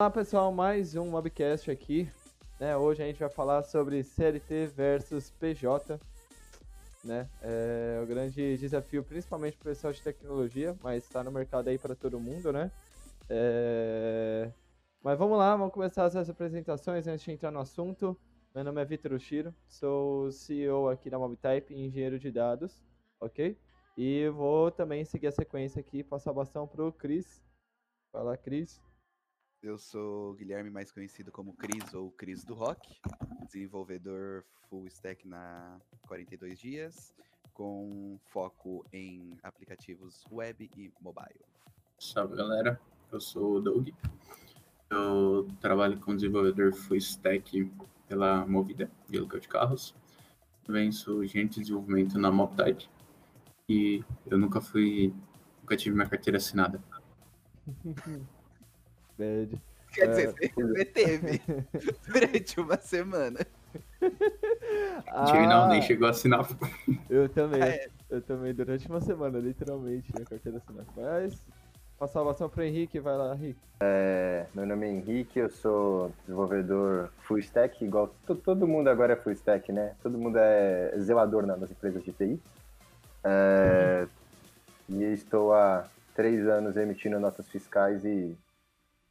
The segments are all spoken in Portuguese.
Olá pessoal, mais um Mobcast aqui. Né, hoje a gente vai falar sobre CLT versus PJ. Né? É o grande desafio, principalmente para o pessoal de tecnologia, mas está no mercado aí para todo mundo, né? É... Mas vamos lá, vamos começar as apresentações antes de entrar no assunto. Meu nome é Vitor Oshiro, sou CEO aqui da MobType, engenheiro de dados, ok? E vou também seguir a sequência aqui, passar o bastão pro Cris. Fala, Cris. Eu sou o Guilherme, mais conhecido como Cris ou Cris do Rock, desenvolvedor full stack na 42 dias, com foco em aplicativos web e mobile. Salve galera, eu sou o Doug. Eu trabalho como desenvolvedor full stack pela Movida, de aluguel de carros. Também sou gerente de desenvolvimento na MobType e eu nunca fui, nunca tive minha carteira assinada. Bad. Quer dizer, você teve durante uma semana. Tive não, nem chegou a assinar. Eu também. Ah, é. Eu também, durante uma semana, literalmente, a carteira assinada. Mas, passar o bastão pro Henrique, vai lá, Henrique. É, meu nome é Henrique, eu sou desenvolvedor full stack, igual to- todo mundo agora é full stack, né? Todo mundo é zelador na- nas empresas de TI. É, E estou há três anos emitindo notas fiscais e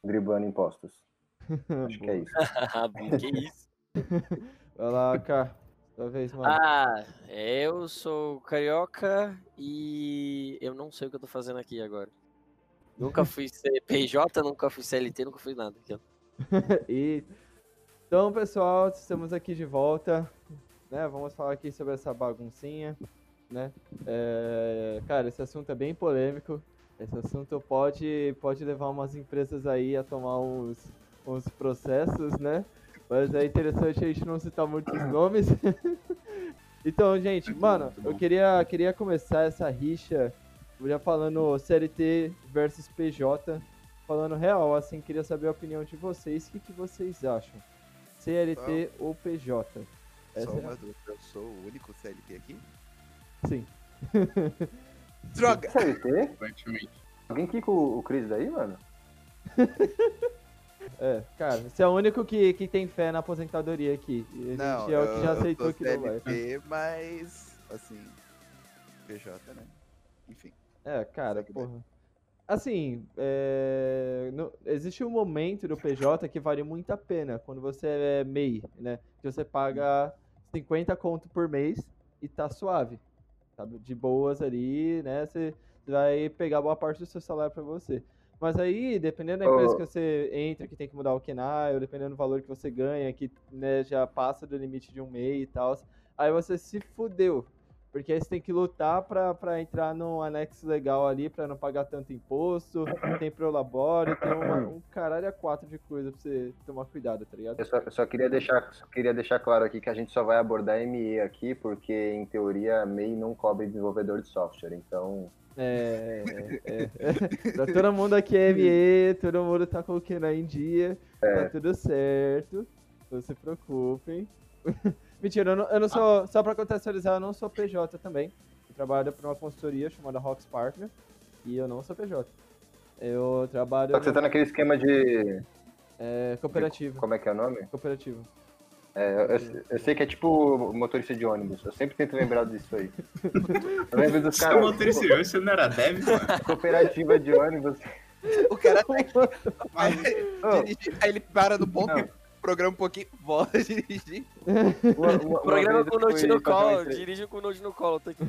driblando impostos. Acho que é isso. Ah, que isso? Vai lá, Cá. Sua vez, mano. Ah, eu sou carioca e eu não sei o que eu tô fazendo aqui agora. Nunca fui PJ, nunca fui CLT, nunca fui nada. E então, pessoal, estamos aqui de volta, né? Vamos falar aqui sobre essa baguncinha, né? É, cara, esse assunto é bem polêmico. Esse assunto pode pode levar umas empresas aí a tomar uns, uns processos, né? Mas é interessante a gente não citar muitos nomes. então, gente, mano, eu queria queria começar essa rixa já falando CLT versus PJ falando real, assim, queria saber a opinião de vocês. O que, que vocês acham? CLT ou PJ? Essa Só é uma dúvida, eu sou o único CLT aqui? Sim. Droga! CLT? Aparentemente. Alguém quica o, o Cris daí, mano? É, cara, você é o único que, que tem fé na aposentadoria aqui. E a gente Não, é o que já aceitou que não vai. CLT, mas, assim, PJ, né? Enfim. É, cara, Segue porra. Assim, é, no- existe um momento do PJ que vale muito a pena, quando você é MEI, né? Que você paga 50 conto por mês e tá suave, sabe? De boas ali, né? Você vai pegar boa parte do seu salário pra você. Mas aí, dependendo da empresa Ô. que você entra, que tem que mudar o KENAI, ou dependendo do valor que você ganha, que né, já passa do limite de um MEI e tal, aí você se fudeu. Porque aí você tem que lutar pra, pra entrar num anexo legal ali, pra não pagar tanto imposto, tem prolabore, tem uma, um caralho a quatro de coisa pra você tomar cuidado, tá ligado? Eu só, eu só queria deixar, só queria deixar claro aqui que a gente só vai abordar ME aqui, porque em teoria a MEI não cobre desenvolvedor de software. Então, É, é, é. Pra todo mundo aqui é ME, todo mundo tá com o Kenai em dia, tá tudo certo, não se preocupem. Mentira, eu não, eu não sou, só pra contextualizar, eu não sou PJ também. Eu trabalho pra uma consultoria chamada Rocks Partner, e eu não sou PJ. Eu trabalho só que você tá naquele esquema de. é, cooperativo, Como é que é o nome? cooperativo. É, eu, eu sei que é tipo motorista de ônibus. Eu sempre tento lembrar disso aí. Eu lembro dos Você é caras. motorista, viu? Você não era dev, mano? Cooperativa de ônibus. O cara tá aqui, vai Ô, dirigir, aí ele para no ponto, Não. Programa um pouquinho, volta a dirigir. uma, uma- Programa com o Note no colo, dirige com o Note no colo. Tá aqui.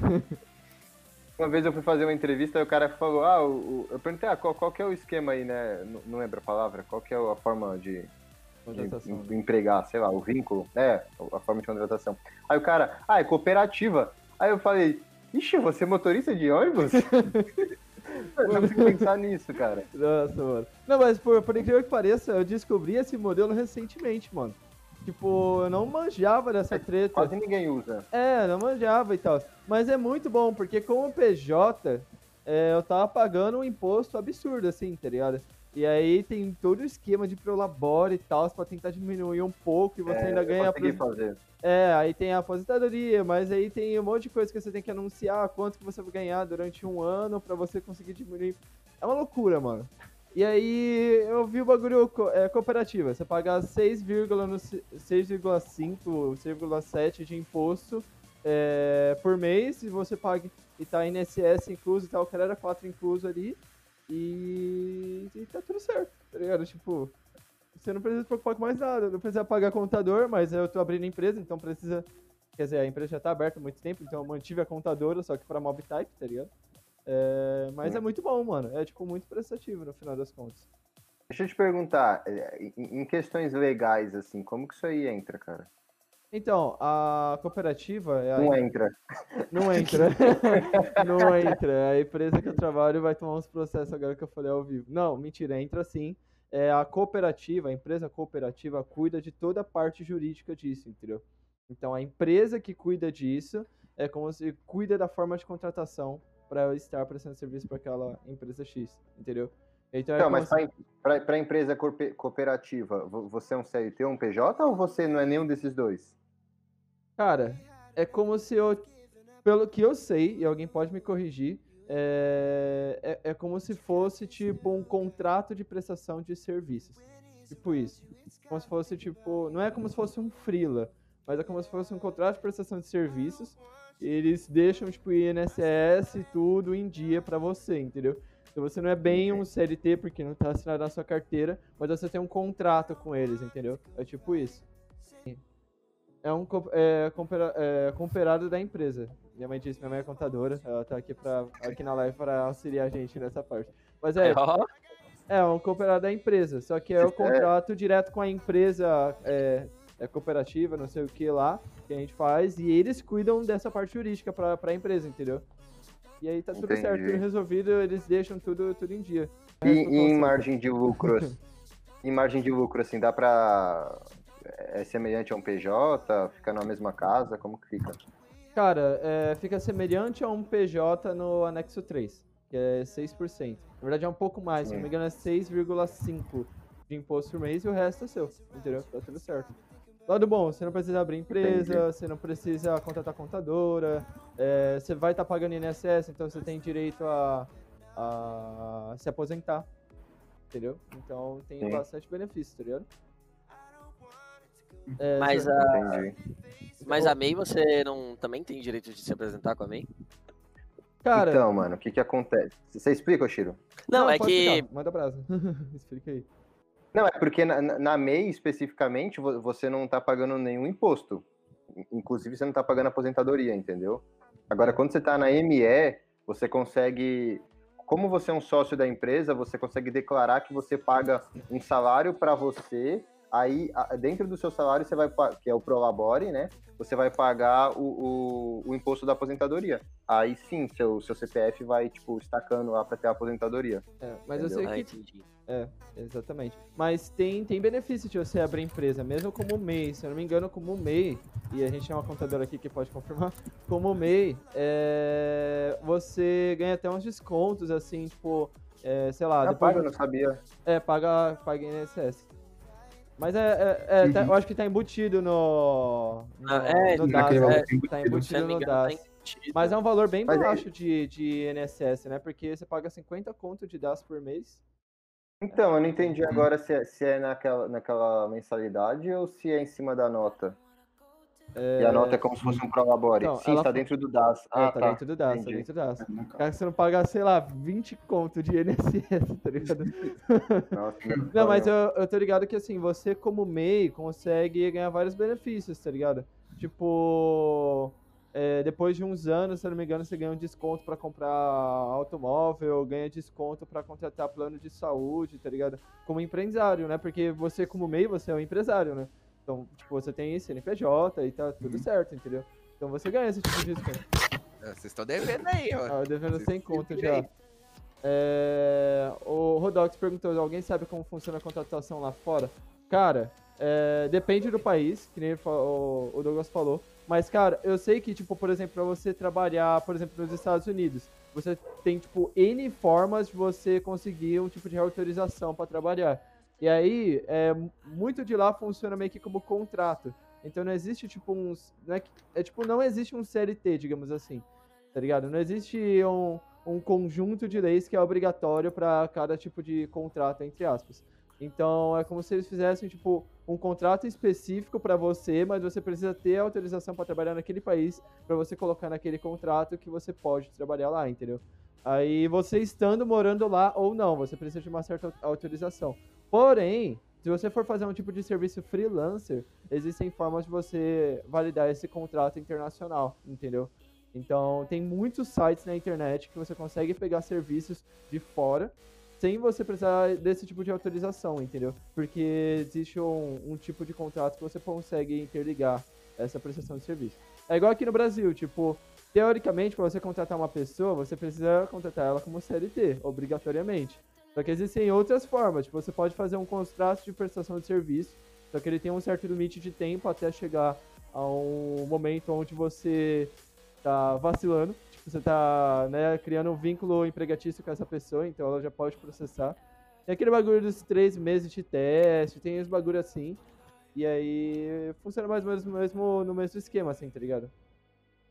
Uma vez eu fui fazer uma entrevista e o cara falou, ah, o, o- eu perguntei, ah, qual, qual que é o esquema aí, né? Não, não lembro a palavra, qual que é a forma de, de em- né? empregar, sei lá, o vínculo, é, a forma de contratação. Aí o cara, ah, é cooperativa. Aí eu falei, ixi, você é motorista de ônibus? eu não consigo pensar nisso, cara. Nossa, mano. Não, mas por, por incrível que pareça, eu descobri esse modelo recentemente, mano. Tipo, eu não manjava dessa treta. Quase ninguém usa. É, não manjava e tal. Mas é muito bom, porque como PJ, é, eu tava pagando um imposto absurdo, assim, tá ligado? E aí tem todo o esquema de prolabore e tal, pra tentar diminuir um pouco e você É, ainda ganha... consegui apos- fazer. É, aí tem a aposentadoria, mas aí tem um monte de coisa que você tem que anunciar, quanto que você vai ganhar durante um ano pra você conseguir diminuir. É uma loucura, mano. E aí eu vi o bagulho é, cooperativa. Você paga 6,5, no se- 6,5, 6,7 de imposto é, por mês e você paga e tá INSS incluso e tal, o cara era 4 incluso ali. E, e tá tudo certo, tá ligado? Tipo, você não precisa se preocupar com mais nada, não precisa pagar contador, mas eu tô abrindo empresa, então precisa. Quer dizer, a empresa já tá aberta há muito tempo, então eu mantive a contadora, só que pra mob type, tá ligado? É, mas é muito bom, mano. É tipo muito prestativo no final das contas. Deixa eu te perguntar, é, em questões legais, assim, como que isso aí entra, cara? Então, a cooperativa é a Não entra. Não entra. não entra. A empresa que eu trabalho vai tomar uns processos agora que eu falei ao vivo. Não, mentira, entra sim. É, a cooperativa, a empresa cooperativa cuida de toda a parte jurídica disso, entendeu? Então a empresa que cuida disso é como se cuida da forma de contratação para eu estar prestando serviço para aquela empresa X, entendeu? Então, é Não, mas se- para a empresa cooperativa, vo- você é um CLT ou um PJ ou você não é nenhum desses dois? Cara, é como se eu. Pelo que eu sei, e alguém pode me corrigir, é, é, é como se fosse tipo um contrato de prestação de serviços. Tipo isso. Como se fosse tipo. Não é como se fosse um freela, mas é como se fosse um contrato de prestação de serviços. Eles deixam, tipo, INSS e tudo em dia pra você, entendeu? Então você não é bem um CLT porque não tá assinado na sua carteira, mas você tem um contrato com eles, entendeu? É tipo isso. É um é, compera- é, cooperado da empresa. Minha mãe disse, minha mãe é contadora, ela tá aqui, pra, aqui na live para auxiliar a gente nessa parte. Mas é, Ó, é um cooperado da empresa, só que é o É. contrato direto com a empresa é, é cooperativa, não sei o que lá, que a gente faz, e eles cuidam dessa parte jurídica pra, pra empresa, entendeu? E aí tá tudo certo, Entendi. tudo resolvido, eles deixam tudo, tudo em dia. E, e em margem de lucro, assim, em margem de lucro, assim, dá pra. É semelhante a um PJ? Fica na mesma casa? Como que fica? Cara, é, fica semelhante a um PJ no anexo 3, que é 6%. Na verdade é um pouco mais, se não me engano é 6,5% de imposto por mês e o resto é seu, entendeu? Tá tudo certo. Lado bom, você não precisa abrir empresa, você não precisa contratar contadora, é, você vai estar pagando INSS, então você tem direito a, a se aposentar, entendeu? Então tem Sim. bastante benefício, tá ligado? É, mas a, Entendi. mas a MEI você não também tem direito de se apresentar com a MEI? Cara, Então, mano, o que que acontece? Você explica, Shiro? Não, é pode que explicar, Manda brasa. Explica aí. Não, é porque na, na- MEI, especificamente, vo- você não tá pagando nenhum imposto. In- Inclusive, você não tá pagando aposentadoria, entendeu? Agora, quando você tá na ME, você consegue... Como você é um sócio da empresa, você consegue declarar que você paga um salário para você, aí, dentro do seu salário, você vai que é o Prolabore, né? Você vai pagar o, o, o imposto da aposentadoria. Aí sim, seu, seu CPF vai, tipo, estacando lá para ter a aposentadoria. É, mas eu sei Ah, que entendi. Exatamente. Mas tem, tem benefício de você abrir empresa, mesmo como MEI. Se eu não me engano, como MEI, e a gente tem uma contadora aqui que pode confirmar, como MEI, é, você ganha até uns descontos, assim, tipo, é, sei lá, Ah, depois paga, eu não sabia. é, paga, paga INSS. Mas é, é- é, tá- eu acho que tá embutido no, no, Ah, é, no naquele DAS, é, embutido. tá eu embutido no tá DAS. Mas é um valor bem Mas é- baixo de, de INSS, né? Porque você paga 50 conto de DAS por mês. Então, eu não entendi agora se é, se é naquela, naquela mensalidade ou se é em cima da nota. E a nota é como se fosse um prolabore. Então, Sim, ela está dentro do DAS. Ah, Ah, tá, tá. dentro do DAS, tá entendi. dentro do DAS. Caso. Cara, você não paga, sei lá, 20 conto de INSS, tá ligado? Nossa, Não, mas eu, eu tô ligado que assim, você como MEI consegue ganhar vários benefícios, tá ligado? Tipo, é, depois de uns anos, se eu não me engano, você ganha um desconto pra comprar automóvel, ganha desconto pra contratar plano de saúde, tá ligado? Como empresário, né? Porque você como MEI, você é um empresário, né? Então, tipo, você tem CNPJ e tá tudo certo, entendeu? Então você ganha esse tipo de desconto. Ah, Vocês estão devendo aí, ó. Ah, eu devendo sem se conta já. É, o Rodox perguntou, alguém sabe como funciona a contratação lá fora? Cara, é, depende do país, que nem o, Douglas falou. Mas, cara, eu sei que, tipo, por exemplo, pra você trabalhar, por exemplo, nos Estados Unidos, você tem, tipo, N formas de você conseguir um tipo de autorização pra trabalhar. E aí, é, muito de lá funciona meio que como contrato. Então não existe, tipo, uns. Não é, é tipo, não existe um CLT, digamos assim. Tá ligado? Não existe um, um conjunto de leis que é obrigatório para cada tipo de contrato, entre aspas. Então é como se eles fizessem tipo um contrato específico para você, mas você precisa ter autorização para trabalhar naquele país para você colocar naquele contrato que você pode trabalhar lá, entendeu? Aí você estando morando lá ou não, você precisa de uma certa autorização. Porém, se você for fazer um tipo de serviço freelancer, existem formas de você validar esse contrato internacional, entendeu? Então, tem muitos sites na internet que você consegue pegar serviços de fora sem você precisar desse tipo de autorização, entendeu? Porque existe um, um, tipo de contrato que você consegue interligar essa prestação de serviço. É igual aqui no Brasil, tipo, teoricamente, para você contratar uma pessoa, você precisa contratar ela como CLT, obrigatoriamente. Só que existem outras formas, tipo, você pode fazer um contrato de prestação de serviço, só que ele tem um certo limite de tempo até chegar a um momento onde você tá vacilando você tá né, criando um vínculo empregatício com essa pessoa, então ela já pode processar. Tem aquele bagulho dos três meses de teste, tem os bagulho assim. E aí funciona mais ou menos no mesmo, no mesmo esquema, assim, tá ligado?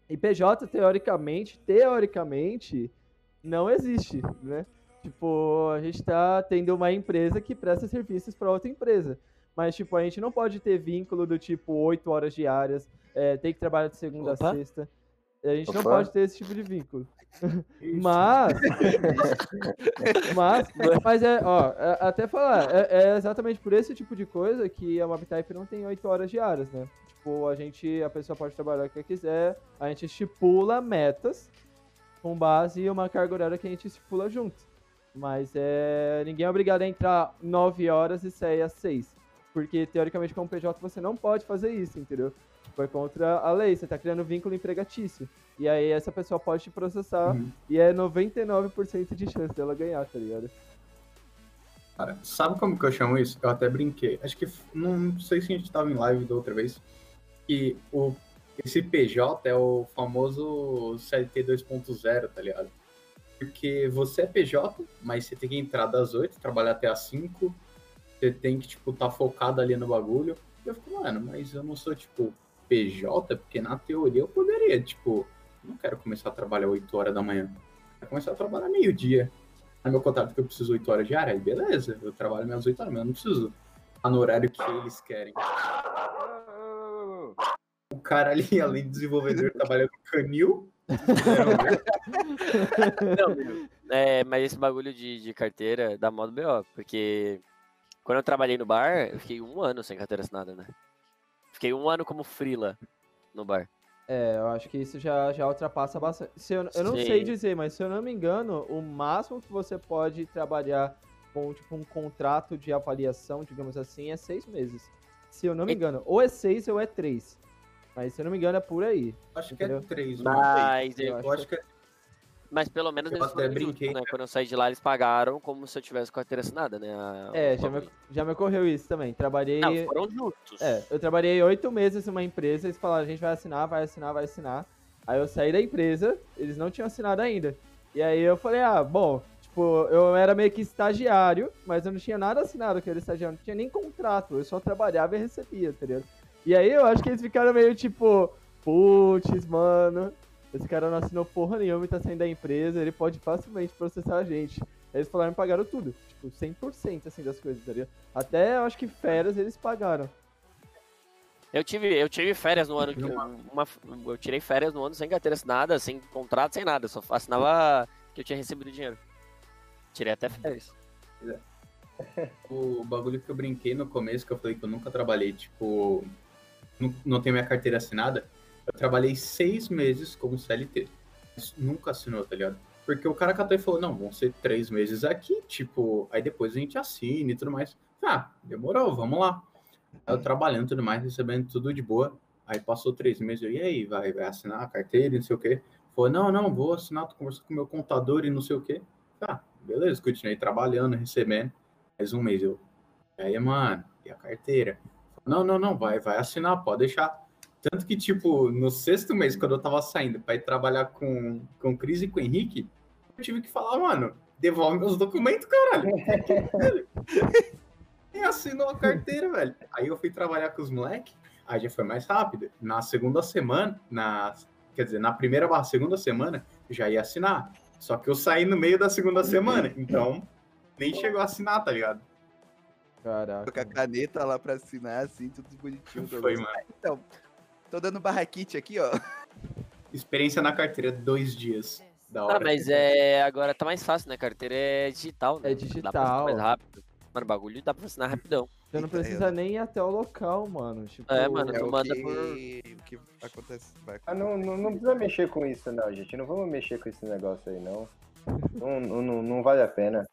E PJ, teoricamente, teoricamente, não existe, né? Tipo, a gente tá tendo uma empresa que presta serviços para outra empresa. Mas, tipo, a gente não pode ter vínculo do tipo 8 horas diárias, é, tem que trabalhar de segunda Opa. a sexta. A gente Opa. não pode ter esse tipo de vínculo. mas, mas, mas é, ó, é, até falar, é, é, exatamente por esse tipo de coisa que a MapType não tem 8 horas diárias, né? Tipo, a gente, a pessoa pode trabalhar o que quiser, a gente estipula metas com base em uma carga horária que a gente estipula junto. Mas é, ninguém é obrigado a entrar 9 horas e sair às 6. Porque, teoricamente, como PJ, você não pode fazer isso, entendeu? Foi contra a lei, você tá criando vínculo empregatício. E aí essa pessoa pode te processar uhum. e é 99% de chance dela ganhar, tá ligado? Cara, sabe como que eu chamo isso? Eu até brinquei. Acho que não sei se a gente tava em live da outra vez. Que o, esse PJ é o famoso CLT 2.0, tá ligado? Porque você é PJ, mas você tem que entrar das 8, trabalhar até as 5. Você tem que, tipo, tá focado ali no bagulho. E eu fico, mano, mas eu não sou, tipo, PJ, porque na teoria eu poderia, tipo, não quero começar a trabalhar 8 horas da manhã. Quero começar a trabalhar meio-dia. No meu contrato que eu preciso 8 horas diárias, beleza, eu trabalho minhas 8 horas, mas eu não preciso estar no horário que eles querem. O cara ali, além de desenvolvedor, trabalha com canil. Não, é, mas esse bagulho de, de carteira dá modo BO, porque quando eu trabalhei no bar, eu fiquei um ano sem carteira assinada, né? Fiquei um ano como frila no bar. É, eu acho que isso já, já ultrapassa bastante. Se eu, eu não Sim. sei dizer, mas se eu não me engano, o máximo que você pode trabalhar com tipo, um contrato de avaliação, digamos assim, é seis meses. Se eu não me engano. Ou é seis ou é três. Mas se eu não me engano, é por aí. Acho entendeu? que é três. Mas eu, eu acho que é mas pelo menos eu eles foram brinquei, né? Quando eu saí de lá, eles pagaram como se eu tivesse carteira assinada, né? A... É, já me, já me ocorreu isso também. Trabalhei. Não, foram juntos. É, eu trabalhei oito meses numa empresa, eles falaram, a gente vai assinar, vai assinar, vai assinar. Aí eu saí da empresa, eles não tinham assinado ainda. E aí eu falei, ah, bom, tipo, eu era meio que estagiário, mas eu não tinha nada assinado que eu era estagiário, não tinha nem contrato, eu só trabalhava e recebia, tá ligado? E aí eu acho que eles ficaram meio tipo, putz, mano, esse cara não assinou porra nenhuma e tá saindo da empresa, ele pode facilmente processar a gente. Aí eles falaram que pagaram tudo, tipo, 100% assim das coisas, tá ligado? Até eu acho que férias eles pagaram. Eu tive, eu tive férias no ano que uma, eu tirei férias no ano sem carteira assinada, sem contrato, sem nada, só assinava que eu tinha recebido dinheiro. Tirei até férias. O bagulho que eu brinquei no começo, que eu falei que eu nunca trabalhei, tipo, não, não minha carteira assinada, eu trabalhei seis meses como CLT. Nunca assinou, tá ligado? Porque o cara catou e falou, não, vão ser três meses aqui, tipo, aí depois a gente assina e tudo mais. Ah, demorou, vamos lá. Eu trabalhando tudo mais, recebendo tudo de boa. Aí passou três meses, eu, e aí, vai, vai assinar a carteira e não sei o quê. Falou, não, não, vou assinar, tô conversando com meu contador e não sei o quê. Tá, beleza, continuei trabalhando, recebendo. Mais um mês, eu, aí, mano, e a carteira? Não, não, não, vai, vai assinar, pode deixar. Tanto que, tipo, no sexto mês, quando eu tava saindo pra ir trabalhar com, com o Cris e com o Henrique, eu tive que falar, mano, devolve meus documentos, caralho. e assinou a carteira, velho. Aí eu fui trabalhar com os moleques, aí já foi mais rápido. Na segunda semana, na, quer dizer, na primeira barra segunda semana, já ia assinar. Só que eu saí no meio da segunda semana, então nem chegou a assinar, tá ligado? Com a Caraca. caneta lá pra assinar, assim, tudo bonitinho. Foi, mano. Então, tô dando barraquite aqui, ó. Experiência na carteira, dois dias. Da hora. Ah, mas é. Agora tá mais fácil, né? Carteira é digital, né? É Dá pra digital. assinar mais rápido. Mano, o bagulho dá pra assinar rapidão. Você não Eita, precisa nem ir até o local, mano. Tipo, É, mano, É tu o manda que, por- o que acontece. Vai Ah, não, não, não precisa mexer com isso, não, gente. Não vamos mexer com esse negócio aí, não. Não, não, não, não vale a pena.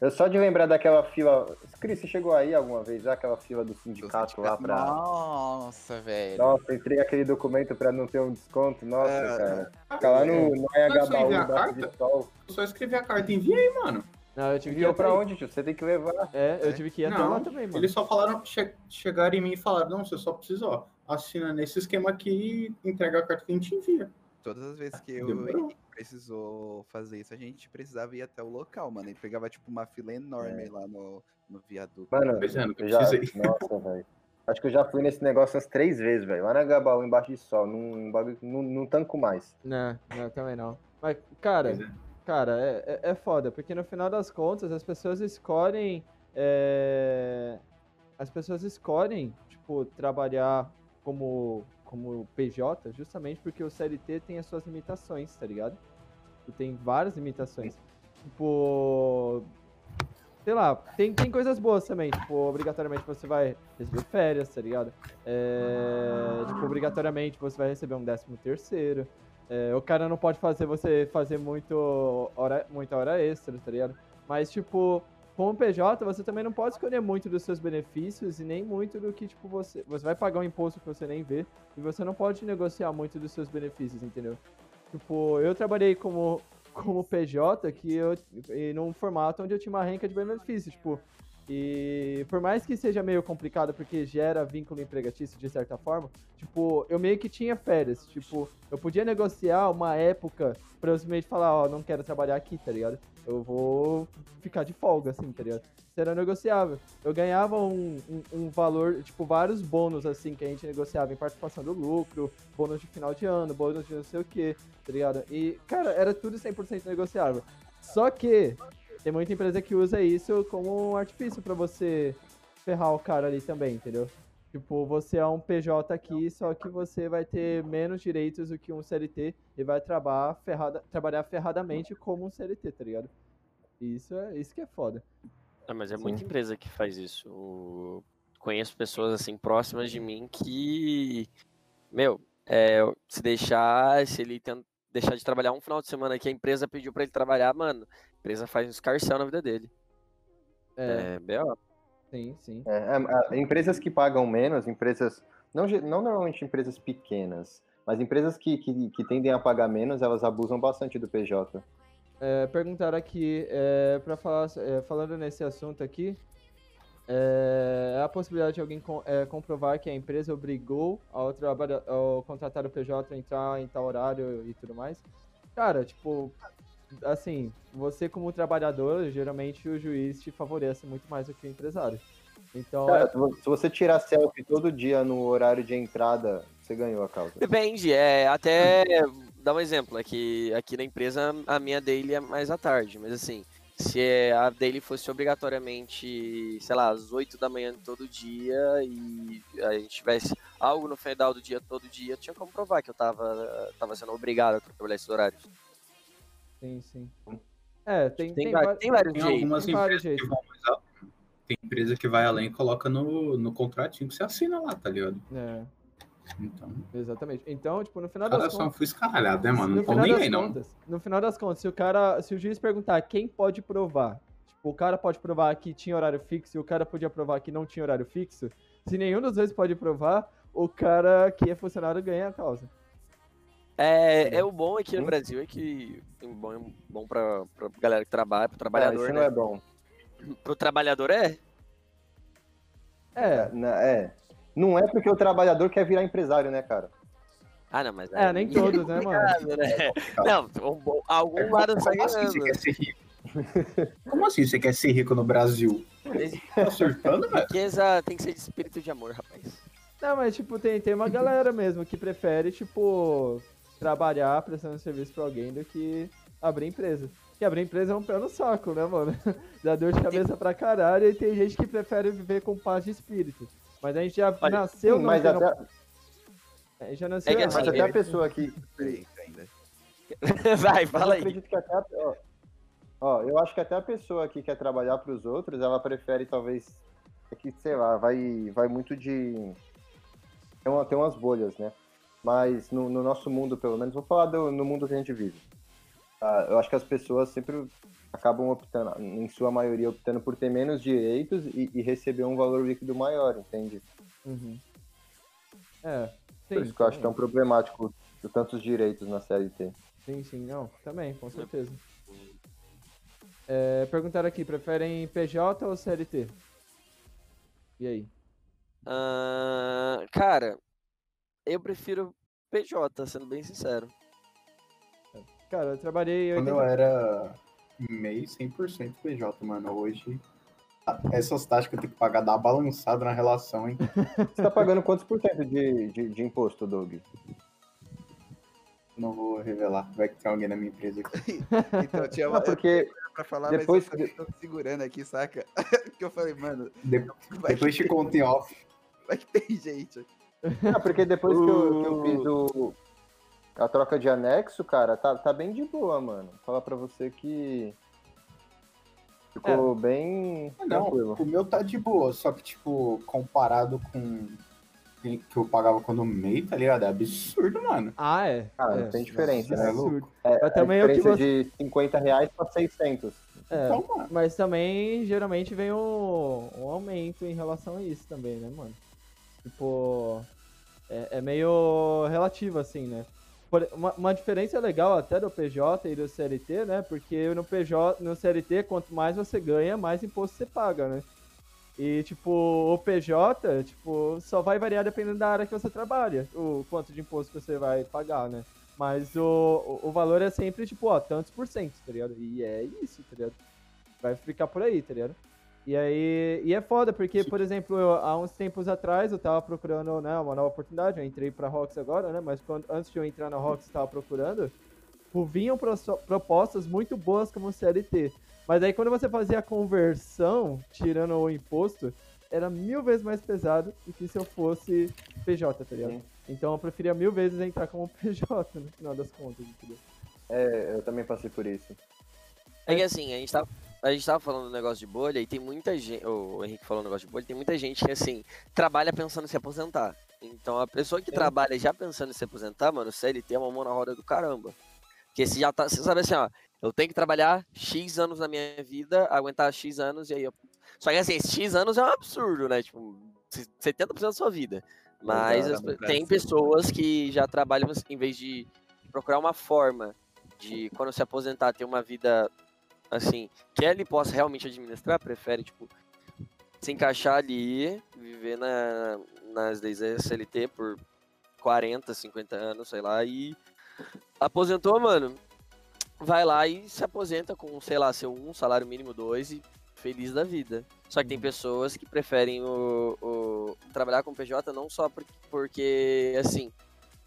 Eu só de lembrar daquela fila. Cris, você chegou aí alguma vez? Já aquela fila do do sindicato lá pra. Nossa, velho. Nossa, entrei aquele documento pra não ter um desconto. Nossa, É. cara. Ficar lá no, no Mas Anhangabaú, você envia a embaixo de carta? sol. Eu só escrevi a carta e enviei, mano. Não, eu tive que ir Enviou até pra aí. onde, tio? Você tem que levar. É, eu É? tive que ir até Não, lá também, mano. Eles só falaram, che chegaram em mim e falaram, não, você só precisa, ó, assina nesse esquema aqui e entrega a carta que a gente envia. Todas as vezes que eu Demorou. Precisou fazer isso, a gente precisava ir até o local, mano. E pegava, tipo, uma fila enorme lá no, no viaduto. Mano, Pois é, já. Nossa, velho. Acho que eu já fui nesse negócio umas três vezes, velho. Lá na Gabaú, embaixo de sol. Num bagulho. Não, não tanco mais. Não, não, também não. Mas, cara, é. cara, é, é, é foda, porque no final das contas as pessoas escolhem. é, As pessoas escolhem, tipo, trabalhar como, como PJ justamente porque o CLT tem as suas limitações, tá ligado? Tu tem várias limitações. Tipo. Sei lá, tem, tem coisas boas também. Tipo, obrigatoriamente você vai receber férias, tá ligado? É, tipo, obrigatoriamente você vai receber um décimo terceiro. É, o cara não pode fazer você fazer muito hora, muita hora extra, tá ligado? Mas, tipo, como PJ, você também não pode escolher muito dos seus benefícios e nem muito do que, tipo, você. Você vai pagar um imposto que você nem vê e você não pode negociar muito dos seus benefícios, entendeu? Tipo, eu trabalhei como, como PJ que eu, e num formato onde eu tinha uma renca de benefícios, tipo. E por mais que seja meio complicado porque gera vínculo empregatício de certa forma, tipo, eu meio que tinha férias. Tipo, eu podia negociar uma época pra eu simplesmente falar, ó, não quero trabalhar aqui, tá ligado? Eu vou ficar de folga, assim, tá ligado? Era negociável. Eu ganhava um, um, um valor, tipo, vários bônus, assim, que a gente negociava em participação do lucro, bônus de final de ano, bônus de não sei o que, tá ligado? E, cara, era tudo 100% negociável. Só que tem muita empresa que usa isso como um artifício pra você ferrar o cara ali também, entendeu? Tipo, você é um PJ aqui, só que você vai ter menos direitos do que um CLT e vai trabalhar, ferrada, trabalhar ferradamente como um CLT, tá ligado? Isso é isso que é foda. Ah, mas é Sim. muita empresa que faz isso. O- Conheço pessoas assim próximas de mim que, meu, é, se deixar, se ele deixar de trabalhar um final de semana que a empresa pediu pra ele trabalhar, mano, empresa faz um escarcel na vida dele. É, É, B.O. sim, sim. É, é, é, empresas que pagam menos, empresas. Não, não normalmente empresas pequenas, mas empresas que, que, que tendem a pagar menos, elas abusam bastante do PJ. É, perguntaram aqui, é, para falar, é, falando nesse assunto aqui, é, é a possibilidade de alguém com- é, comprovar que a empresa obrigou ao, ao contratar o PJ a entrar em tal horário e tudo mais? Cara, tipo, assim, você como trabalhador, geralmente o juiz te favorece muito mais do que o empresário. Então, Cara, é, se vo- se você tirar selfie todo dia no horário de entrada, você ganhou a causa. Depende, é até dar um exemplo, é que aqui na empresa a minha daily é mais à tarde, mas assim, se é- a daily fosse obrigatoriamente, sei lá, às 8 da manhã todo dia e a gente tivesse algo no final do dia todo dia, tinha como provar que eu tava, tava sendo obrigado a trabalhar esses horários. Sim, sim. É, tem, Tem, tem, va- va- tem vários Tem jeitos. algumas tem vários empresas que vão mais. Tem empresa que vai além e coloca no, no contratinho que você assina lá, tá ligado? É, Então, exatamente. Então, tipo, no final os caras das contas... fui escaralhado, né, mano? no Não tô nem das aí, não. no final das contas, se o cara, se o juiz perguntar quem pode provar, tipo, o cara pode provar que tinha horário fixo e o cara podia provar que não tinha horário fixo, se nenhum dos dois pode provar, o cara que é funcionário ganha a causa. É, é o bom aqui no. Brasil é que é bom, é bom pra, pra galera que trabalha, pro Ah, trabalhador, isso né? não é bom. Pro trabalhador é. É, É. Não é porque o trabalhador quer virar empresário, né, cara? Ah, não, mas é, aí- nem todos, né, mano? complicado, né? Não, um bom- algum lado sai Como assim você quer ser rico? Como assim você quer ser rico no Brasil? Tá surtando, velho? Riqueza tem que ser de espírito de amor, rapaz. Não, mas, tipo, tem, tem uma galera mesmo que prefere, tipo, trabalhar prestando serviço pra alguém do que abrir empresa. E abrir empresa é um pé no saco, né, mano? Dá dor de cabeça pra caralho e tem gente que prefere viver com paz de espírito. Mas a gente já Olha, nasceu Sim, não mas até, a gente já nasceu É que errado. mas assim, até a pessoa que. Ainda. Vai, Eu fala aí. acredito que até. a- Ó, ó, eu acho que até a pessoa que quer trabalhar para os outros, ela prefere talvez. É que, sei lá, vai, vai muito de. Tem, uma- tem umas bolhas, né? Mas no, no nosso mundo, pelo menos, vou falar do, no mundo que a gente vive. Ah, eu acho que as pessoas sempre acabam optando, em sua maioria, optando por ter menos direitos e, e receber um valor líquido maior, entende? Uhum. É, sim. Por isso que eu acho também. tão problemático tantos direitos na CLT. Sim, sim, não, também, com certeza. É, perguntaram aqui, preferem PJ ou CLT? E aí? Ah, cara, eu prefiro PJ, sendo bem sincero. Cara, eu trabalhei. Quando eu 80 era meio 100% PJ, mano, hoje essas taxas que eu tenho que pagar dá uma balançada na relação, hein? Você tá pagando quantos por cento de, de, de imposto, Doug? Não vou revelar, vai que tem alguém na minha empresa aqui. Então, tinha uma porque pra falar, depois mas eu tô segurando aqui, saca? que eu falei, mano, De- depois te conto em off. vai que tem gente. Ah, porque depois que eu, que eu fiz o, a troca de anexo, cara, tá, tá bem de boa, mano. Vou falar pra você que ficou bem Ah, Não, tranquilo. o meu tá de boa, só que, tipo, comparado com o que eu pagava quando MEI, tá ligado? É absurdo, mano. Ah, é. Ah, é. não tem diferença, né, absurdo. É, Mas também a o que diferença você- de 50 reais pra 600. É, Então, mano. Mas também, geralmente, vem um, um aumento em relação a isso também, né, mano? Tipo, é, é meio relativo, assim, né? Por- uma, uma diferença legal até do PJ e do CLT, né? Porque no PJ, no CLT, quanto mais você ganha, mais imposto você paga, né? E, tipo, o PJ, tipo, só vai variar dependendo da área que você trabalha, o quanto de imposto você vai pagar, né? Mas o, o valor é sempre, tipo, ó, tantos por cento, tá ligado? E é isso, tá ligado? Vai ficar por aí, tá ligado? E aí, e é foda, porque, por exemplo, eu, há uns tempos atrás eu tava procurando, né, uma nova oportunidade, eu entrei pra Rox agora, né, mas quando, antes de eu entrar na Rox eu tava procurando, tipo, vinham propostas muito boas como CLT, mas aí quando você fazia a conversão, tirando o imposto, era mil vezes mais pesado do que se eu fosse PJ, tá ligado? Sim. Então eu preferia mil vezes entrar como PJ no final das contas, entendeu? É, eu também passei por isso. É que assim, a gente tá. A gente tava falando do negócio de bolha e tem muita gente. O Henrique falou um negócio de bolha, tem muita gente que assim, trabalha pensando em se aposentar. Então a pessoa que trabalha já pensando em se aposentar, mano, CLT é uma mão na roda do caramba. Porque você já tá. Você sabe assim, ó, eu tenho que trabalhar X anos na minha vida, aguentar X anos e aí eu. Só que assim, esses X anos é um absurdo, né? Tipo, 70% da sua vida. Mas as pe- no tem pessoas que já trabalham em vez de procurar uma forma de quando se aposentar ter uma vida assim, que ele possa realmente administrar, prefere, tipo, se encaixar ali, viver na, nas leis CLT por 40, 50 anos, sei lá, e aposentou, mano, vai lá e se aposenta com, sei lá, seu um salário mínimo, dois e feliz da vida. Só que tem pessoas que preferem o, o- trabalhar com PJ não só por- porque, assim,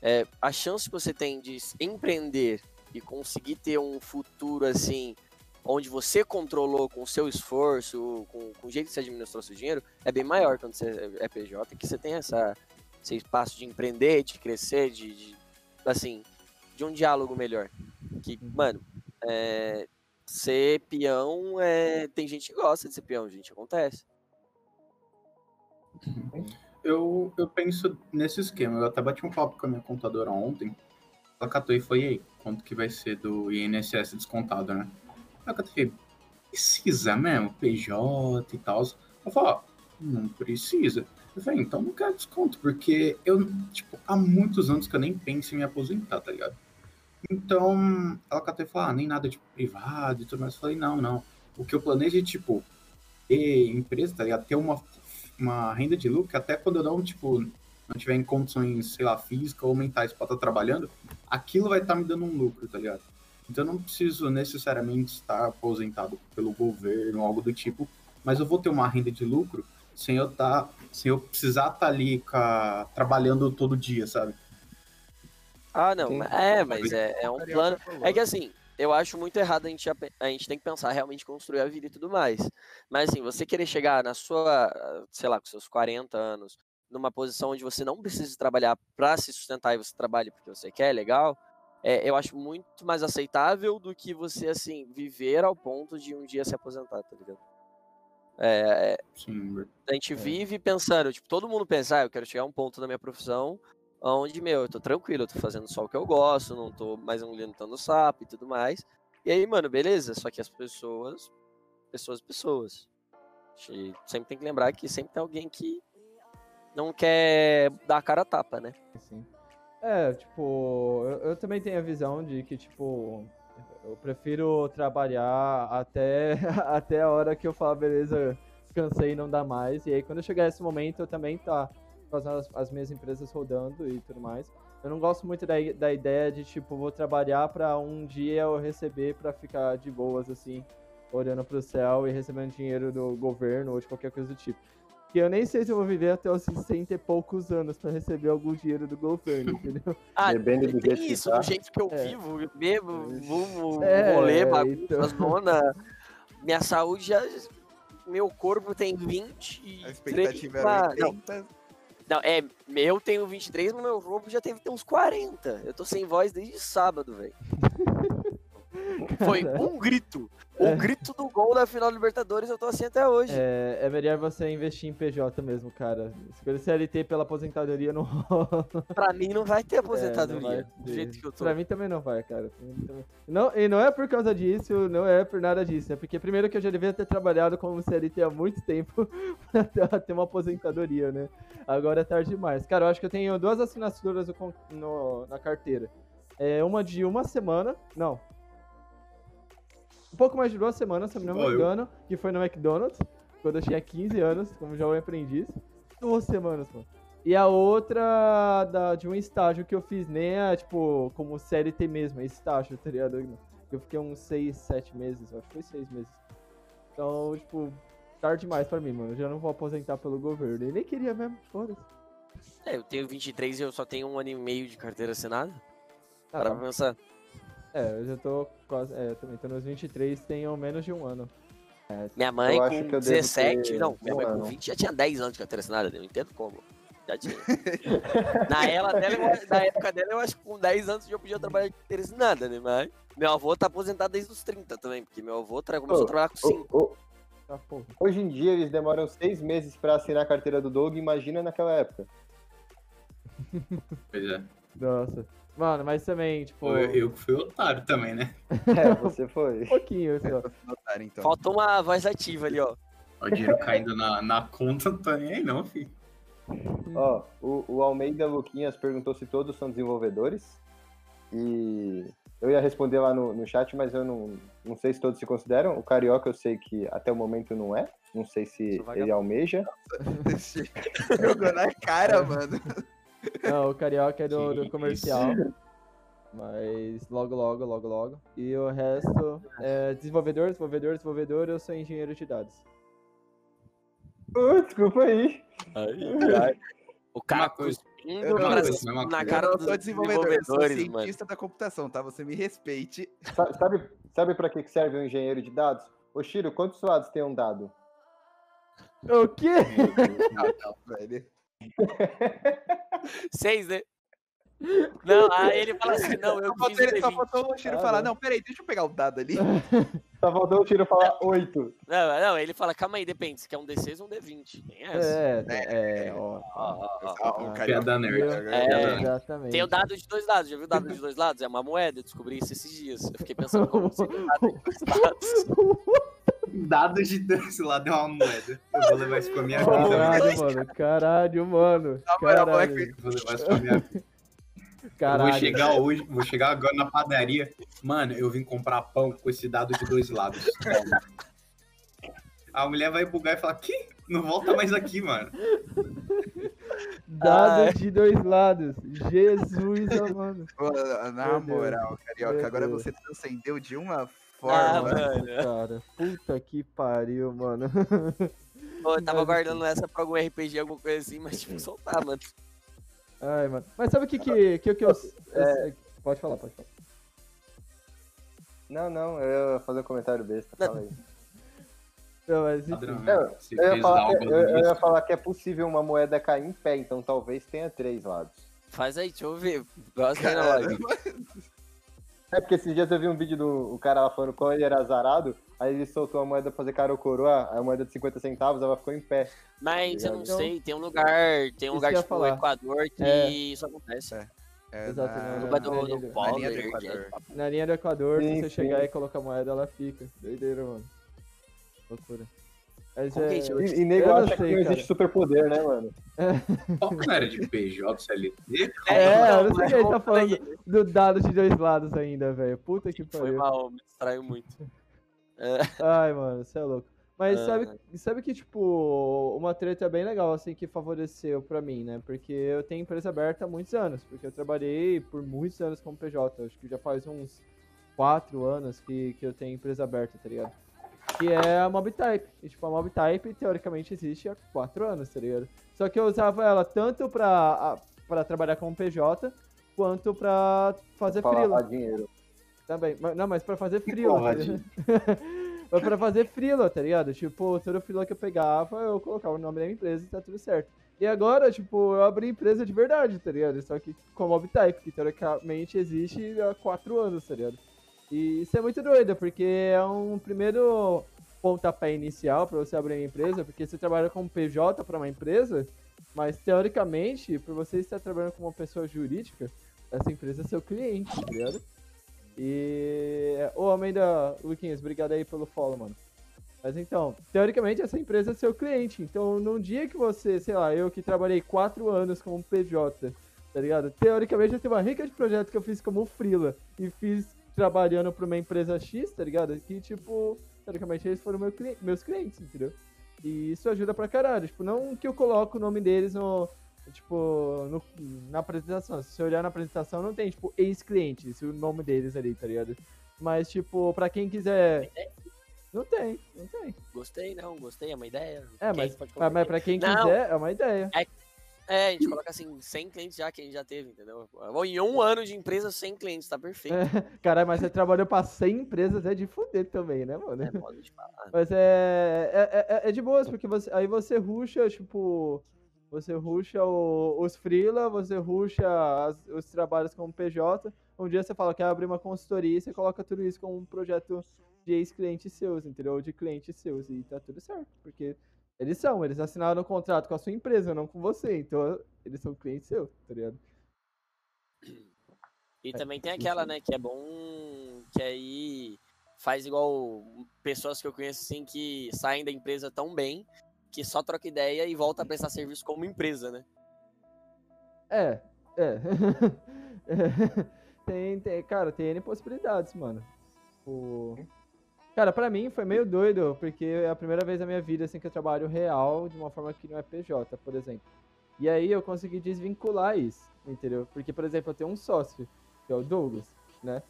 é, a chance que você tem de empreender e conseguir ter um futuro, assim, onde você controlou com o seu esforço, com, com o jeito que você administrou seu dinheiro, é bem maior quando você é PJ, que você tem essa, esse espaço de empreender, de crescer, de, de, assim, de um diálogo melhor. Que, mano, é, ser peão, é, tem gente que gosta de ser peão, gente, acontece. Eu, eu penso nesse esquema. Eu até bati um papo com a minha contadora ontem. Ela catou e foi, aí, quanto que vai ser do INSS descontado, né? Ela catou e falei, precisa mesmo, PJ e tal. Eu falei, ó, não precisa. Eu falei, então não quero desconto, porque eu, tipo, há muitos anos que eu nem penso em me aposentar, tá ligado? Então, ela e falou, ah, nem nada de privado e tudo mais. Eu falei, não, não. O que eu planejo é, tipo, ter empresa, tá ligado? Ter uma, uma renda de lucro, até quando eu não, tipo, não tiver em condições, sei lá, físicas ou mentais pra estar trabalhando, aquilo vai estar me dando um lucro, tá ligado? Então eu não preciso necessariamente estar aposentado pelo governo ou algo do tipo, mas eu vou ter uma renda de lucro sem eu tá, sem eu precisar estar ali com a- trabalhando todo dia, sabe? Ah, não, Sim. é, mas é, é um plano. É que assim, eu acho muito errado a gente, a, a gente tem que pensar realmente em construir a vida e tudo mais. Mas assim, você querer chegar na sua, sei lá, com seus 40 anos, numa posição onde você não precisa trabalhar para se sustentar e você trabalha porque você quer, legal, é, eu acho muito mais aceitável do que você, assim, viver ao ponto de um dia se aposentar, tá ligado? É, Sim, a gente É. vive pensando, tipo, todo mundo pensa, ah, eu quero chegar a um ponto na minha profissão onde, meu, eu tô tranquilo, eu tô fazendo só o que eu gosto, não tô mais engolindo tanto sapo e tudo mais. E aí, mano, beleza, só que as pessoas, pessoas, pessoas. A gente sempre tem que lembrar que sempre tem alguém que não quer dar a cara a tapa, né? Assim. É, tipo, eu, eu também tenho a visão de que, tipo, eu prefiro trabalhar até, até a hora que eu falar, beleza, cansei não dá mais. E aí, quando chegar esse momento, eu também tá fazendo as, as minhas empresas rodando e tudo mais. Eu não gosto muito da, da ideia de, tipo, vou trabalhar pra um dia eu receber pra ficar de boas, assim, olhando pro céu e recebendo dinheiro do governo ou de qualquer coisa do tipo. Que eu nem sei se eu vou viver até os 60 e poucos anos pra receber algum dinheiro do governo, entendeu? Ah, Depende do tem jeito que isso, tá. do jeito que eu É. vivo, eu bebo, fumo, É, rolê, bagunça, então. zona. Minha saúde já. Meu corpo tem A 23. expectativa ah, era não, 80. não, é, eu tenho 23, mas meu corpo já teve uns 40. Eu tô sem voz desde sábado, velho. Foi um grito. O grito do gol da final da Libertadores eu tô assim até hoje. É, é melhor você investir em PJ mesmo, cara. Escolher CLT pela aposentadoria não rola. Pra mim não vai ter É, aposentadoria. vai do jeito que eu tô. Pra mim também não vai, cara. Não, e não é por causa disso, não é por nada disso. É porque, primeiro, que eu já devia ter trabalhado como CLT há muito tempo pra ter- uma aposentadoria, né? Agora é tarde demais. Cara, eu acho que eu tenho duas assinaturas no no- na carteira. É uma de uma semana. Não. Um pouco mais de duas semanas, se eu não me eu. engano, que foi no McDonald's, quando eu tinha 15 anos, como jovem aprendiz. Duas semanas, mano. E a outra da, de um estágio que eu fiz, nem é, tipo, como CLT mesmo, é estágio, tá ligado? Eu fiquei uns 6, 7 meses, eu acho que foi 6 meses. Então, tipo, tarde demais pra mim, mano. Eu já não vou aposentar pelo governo. E nem queria mesmo, foda-se. É, eu tenho 23 e eu só tenho um ano e meio de carteira assinada. Ah, Para pra pensar. É, eu já tô quase. É, eu também tô nos 23, tenho menos de um ano. Minha mãe com que eu devo 17, ter não, minha um mãe ano. com 20 já tinha 10 anos de carteira assinada, eu não entendo como. Já tinha. na, ela dela, eu- na época dela, eu acho que com 10 anos eu podia trabalhar de carteira assinada, né? Mas meu avô tá aposentado desde os 30 também, porque meu avô tra- começou Ô, a trabalhar com Ô, 5. ô, Tá, porra. Hoje em dia eles demoram seis meses pra assinar a carteira do Doug, imagina naquela época. Pois é. Nossa. Mano, mas também, tipo. Eu, eu que fui otário também, né? É, você foi. Um pouquinho, assim, ó. Notaram, então. Faltou uma voz ativa ali, ó. O dinheiro caindo na, na conta, não tô nem aí não, filho. Ó, o, o Almeida Luquinhas perguntou se todos são desenvolvedores. E eu ia responder lá no, no chat, mas eu não, não sei se todos se consideram. O Carioca eu sei que até o momento não é. Não sei se ele almeja. Jogou na cara, mano. Não, o Carioca é do, do comercial. Mas logo, logo, logo, logo. E o resto é desenvolvedor, desenvolvedor, desenvolvedor, eu sou engenheiro de dados. Ô, desculpa aí. O cara cuspindo Eu- pra- coisa, mesma na cara eu não sou desenvolvedor, eu sou desenvolvedores, mano. cientista da computação, tá? Você me respeite. Sa- Sabe, sabe para que serve um engenheiro de dados? Ô, Shiro, quantos lados tem um dado? O quê? Velho. Seis, né? Não, aí ele fala assim, não, eu Só ele- só D20. faltou o Chiro Ah, falar, não. peraí, deixa eu pegar o dado ali. Só faltou o Shiro falar oito. Não, não, ele fala, calma aí, depende, se quer um D6 ou um D20. Tem essa. É, é, é, ó. Ó, ó, ó. O cara- Piada nerd. É. Nerd. Exatamente. Tem o dado de dois lados, já viu o dado de dois lados? É uma moeda, eu descobri isso esses dias. Eu fiquei pensando como seria o dado de dois lados. Dado de dois lado é uma moeda. Eu vou levar isso pra minha vida. Caralho, mano. Caralho, mano. Na moral, moleque, vou levar isso pra minha vida. Caralho. vou chegar hoje, vou chegar agora na padaria. Mano, eu vim comprar pão com esse dado de dois lados. A mulher vai bugar e falar, que? Não volta mais aqui, mano. Dado Ai. de dois lados. Jesus, amado. Pô, na Meu Deus. moral, Carioca, Meu agora Deus. você transcendeu de uma Ah, forma. mano. Cara, puta que pariu, mano. Pô, eu tava guardando essa pra algum RPG, alguma coisa assim, mas tipo, soltar, mano. Ai, mano. Mas sabe o que que, que, que eu... é, Pode falar, pode falar. Não, não, eu ia fazer um comentário besta, fala aí. Não, mas enfim. Né? Eu ia, falar que, eu, eu ia falar que é possível uma moeda cair em pé, então talvez tenha três lados. Faz aí, deixa eu ver. Gosta aí na live. É porque esses dias eu vi um vídeo do o cara lá falando como ele era azarado, aí ele soltou a moeda pra fazer cara ou coroa, a moeda de 50 centavos, ela ficou em pé. Mas eu não sei, tem um lugar, tem um lugar tipo o falar. Equador que É. isso acontece. É Exato, na- do, na do linha do- polo, na linha do energia, Equador. Na linha do Equador, Sim, se você sim. chegar e colocar a moeda, ela fica. Doideira, mano. Loucura. Mas que é... é? E, e nego acha sei, que não existe cara. superpoder, né, mano? Qual que era de PJ, CLT? É, eu não sei quem tá mas falando do dado de dois lados ainda, velho. Puta que Foi pariu. mal, me distraiu muito. Ai, mano, você é louco. Mas Ah. sabe, sabe que, tipo, uma treta bem legal, assim, que favoreceu pra mim, né? Porque eu tenho empresa aberta há muitos anos. Porque eu trabalhei por muitos anos como PJ. Acho que já faz uns quatro anos que, que eu tenho empresa aberta, tá ligado? Que é a MobType. E, tipo, a MobType, teoricamente, existe há quatro anos, tá ligado? Só que eu usava ela tanto pra, pra trabalhar como PJ, quanto pra fazer Falar freela. dinheiro. Também. Não, mas pra fazer frila. porra tá mas pra fazer frila, tá ligado? Tipo, todo frila que eu pegava, eu colocava o nome da minha empresa e tá tudo certo. E agora, tipo, eu abri empresa de verdade, tá ligado? Só que com MobType, que teoricamente existe há quatro anos, tá ligado? E isso é muito doido, porque é um primeiro pontapé inicial pra você abrir uma empresa, porque você trabalha como PJ pra uma empresa, mas teoricamente, por você estar trabalhando como uma pessoa jurídica, essa empresa é seu cliente, tá ligado? E. Ô, Almeida Luquinhas, obrigado aí pelo follow, mano. Mas então, teoricamente essa empresa é seu cliente. Então, num dia que você, sei lá, eu que trabalhei quatro anos como PJ, tá ligado? Teoricamente eu tenho uma rica de projetos que eu fiz como Freela e fiz trabalhando pra uma empresa X, tá ligado? Que, tipo, teoricamente eles foram meu cli- meus clientes, entendeu? E isso ajuda pra caralho. Tipo, não que eu coloco o nome deles no. Tipo, no- na apresentação. Se você olhar na apresentação, não tem, tipo, ex-clientes, o nome deles ali, tá ligado? Mas, tipo, pra quem quiser. Não tem, não tem. Gostei, não, gostei, é uma ideia. É, mas, mas, pra quem Não. quiser, é uma ideia. É, a gente coloca assim, 100 clientes já que a gente já teve, entendeu? Em um ano de empresa, 100 clientes, tá perfeito. Caralho, mas você trabalhou pra 100 empresas, é de fuder também, né, mano? É, modo de falar. Mas é, é, é, é de boas, porque você, aí você ruxa, tipo, você ruxa o- os freela, você ruxa as- os trabalhos como PJ. Um dia você fala que quer abrir uma consultoria e você coloca tudo isso como um projeto de ex-clientes seus, entendeu? Ou de clientes seus, e tá tudo certo, porque eles são, eles assinaram um contrato com a sua empresa, não com você, então eles são clientes seus, tá ligado? E também tem aquela, né, que é bom que aí faz igual pessoas que eu conheço assim que saem da empresa tão bem que só troca ideia e volta a prestar serviço como empresa, né? É, é. É. tem, tem, cara, tem N possibilidades, mano. O... Cara, pra mim foi meio doido, porque é a primeira vez na minha vida assim que eu trabalho real de uma forma que não é PJ, por exemplo. E aí eu consegui desvincular isso, entendeu? Porque, por exemplo, eu tenho um sócio, que é o Douglas, né?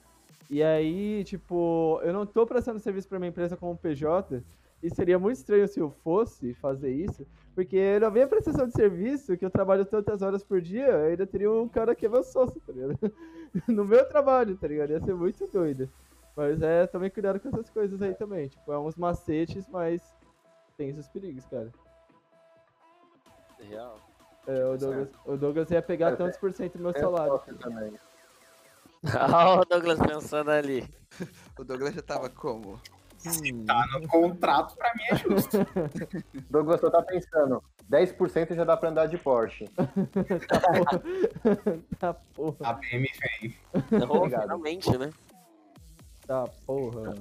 E aí, tipo, eu não tô prestando serviço pra minha empresa como PJ, e seria muito estranho se eu fosse fazer isso, porque na minha prestação de serviço, que eu trabalho tantas horas por dia, eu ainda teria um cara que é meu sócio, tá ligado? No meu trabalho, tá ligado? Ia ser muito doido. Mas é, também cuidado com essas coisas aí também. Tipo, é uns macetes, mas tem seus perigos, cara. Real. É, o, Douglas, o Douglas ia pegar É, tantos por cento do meu É salário. também. Olha o Douglas pensando ali. O Douglas já tava como? Hum, Tá no contrato, pra mim é justo. Douglas só tá pensando, 10% já dá pra andar de Porsche. tá porra. A PM vem. Não, Obrigado. finalmente, né? Tá porra.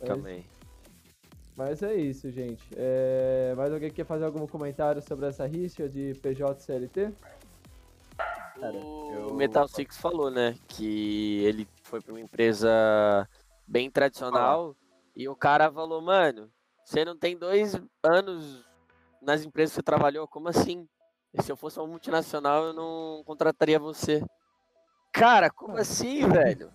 Mas, Calma aí. mas é isso, gente. É, mais alguém quer fazer algum comentário sobre essa rixa de PJ e CLT? O eu- Metal Six falou, né? Que ele foi pra uma empresa bem tradicional e o cara falou, mano, você não tem dois anos nas empresas que você trabalhou, como assim? E se eu fosse uma multinacional, eu não contrataria você. Cara, como assim, velho?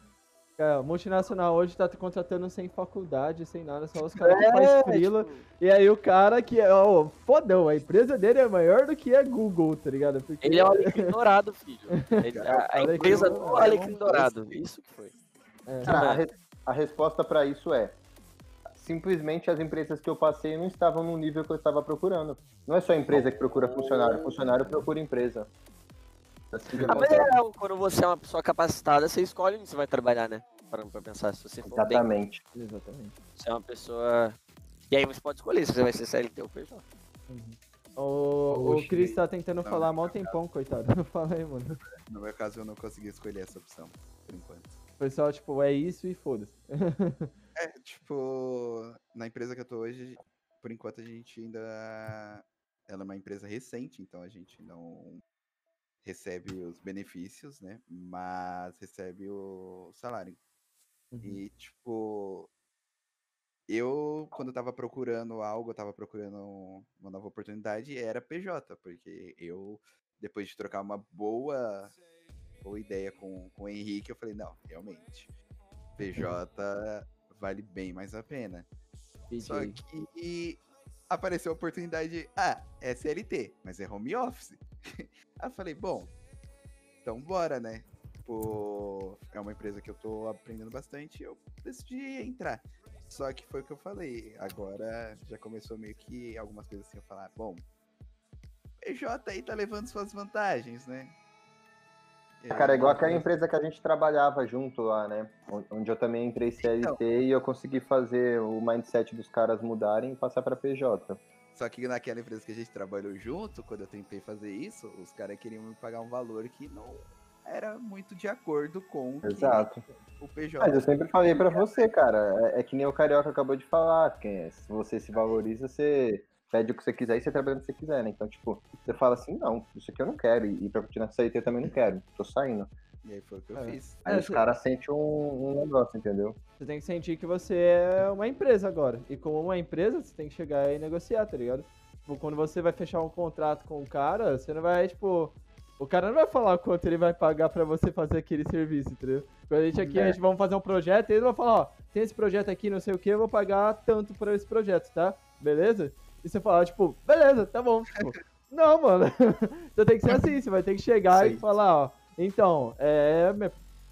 Cara, multinacional hoje tá contratando sem faculdade, sem nada, só os caras que É, faz frila. tipo, E aí o cara que é, ó, fodão, a empresa dele é maior do que a Google, tá ligado? Porque ele é o Alecrim Dourado, filho. Ele- a, a empresa do. Alecrim Dourado. Isso que foi. É. Cara, a, re- a resposta para isso é simplesmente as empresas que eu passei não estavam no nível que eu estava procurando. Não é só a empresa que procura funcionário, funcionário procura empresa. Assim Ah, mas é, quando você é uma pessoa capacitada, você escolhe onde você vai trabalhar, né? Pra pensar, se você for bem, Exatamente. Exatamente. você é uma pessoa... E aí você pode escolher se você vai ser CLT ou PJ. O, o Oxe, Chris tá tentando não, falar não, mó tempão, coitado. Fala aí, mano. No meu caso, eu não consegui escolher essa opção, por enquanto. O pessoal, tipo, é isso e foda-se. É, tipo, na empresa que eu tô hoje, por enquanto a gente ainda. Ela é uma empresa recente, então a gente não recebe os benefícios, né? Mas recebe o salário. Uhum. E, tipo, eu, quando eu tava procurando algo, eu tava procurando uma nova oportunidade, era PJ, porque eu, depois de trocar uma boa, boa ideia com, com o Henrique, eu falei, não, realmente, PJ vale bem mais a pena. Só PJ. que apareceu a oportunidade, ah, é CLT, mas é home office. Aí eu falei, bom, então bora, né? Tipo, é uma empresa que eu tô aprendendo bastante, eu decidi entrar. Só que foi o que eu falei, agora já começou meio que algumas coisas assim, eu falar, bom, PJ aí tá levando suas vantagens, né? E aí, Cara, é igual aquela eu- empresa que a gente trabalhava junto lá, né? On- Onde eu também entrei CLT e eu consegui fazer o mindset dos caras mudarem e passar pra PJ. Só que naquela empresa que a gente trabalhou junto, quando eu tentei fazer isso, os caras queriam me pagar um valor que não era muito de acordo com Exato. o PJ. Mas eu sempre falei pra você, cara, é, é que nem o Carioca acabou de falar, que é, se você se valoriza, você pede o que você quiser e você trabalha o que você quiser, né? Então, tipo, você fala assim, não, isso aqui eu não quero, e, e pra continuar CLT eu também não quero, tô saindo. E aí foi o que eu É. fiz. Aí É, os você- caras sentem um, um negócio, entendeu? Você tem que sentir que você é uma empresa agora. E como uma empresa, você tem que chegar e negociar, tá ligado? Tipo, quando você vai fechar um contrato com o cara, você não vai, tipo. O cara não vai falar quanto ele vai pagar pra você fazer aquele serviço, entendeu? Quando a gente aqui, a É. gente vamos fazer um projeto, ele vai falar, ó, tem esse projeto aqui, não sei o que, eu vou pagar tanto por esse projeto, tá? Beleza? E você fala, tipo, beleza, tá bom. Tipo, não, mano. Você tem que ser assim, você vai ter que chegar e Sim. falar, ó, então, é. Minha,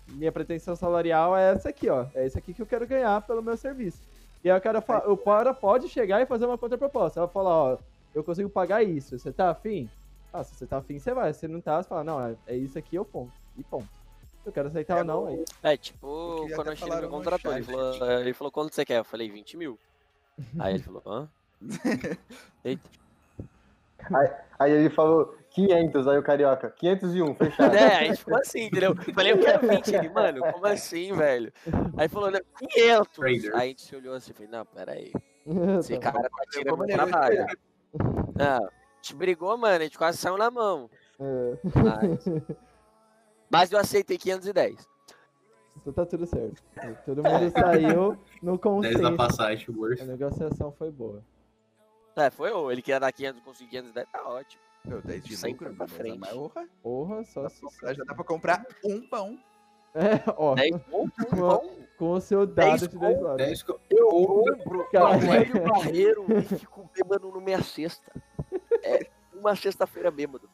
minha pretensão salarial é essa aqui, ó. É isso aqui que eu quero ganhar pelo meu serviço. E aí o cara, fa- o cara pode chegar e fazer uma contraproposta. Ela fala, ó, eu consigo pagar isso. Você tá afim? Ah, se você tá afim, você vai. Se não tá, você fala, não, é, é isso aqui, eu ponto. E ponto. Eu quero aceitar É ou não, aí. É, tipo, Porque quando eu cheguei falaram me no contratou, ele falou, ele falou, quanto você quer? Eu falei, 20 mil. Aí ele falou, hã? Eita. Aí ele falou 500, aí o Carioca, 501, fechado. É, aí a gente falou assim, entendeu? Eu Falei, eu quero 20. Ele, mano, como assim, velho? Aí falou, não, 500. Trader. Aí a gente se olhou assim, falei, não, peraí. Esse cara tá tirando meu maneiro. trabalho. Não, a gente brigou, mano, a gente quase saiu na mão. É, Mas, mas eu aceitei 510. então tá tudo certo. Todo mundo saiu no 10 da consenso. passagem, A worth. negociação foi boa. É, foi. Ele queria dar 500, consegui 510, tá ótimo. Meu, 10 de Sempre lucro, pra frente. mas porra, Porra, só dá sucesso. pra- já dá pra comprar um pão. É, ó, 10 pontos, bom. com o seu dado 10 de 10 horas. 10 co- Eu compro Cara. o velho barreiro e fico bêbado no meia sexta. É uma sexta-feira bêbado.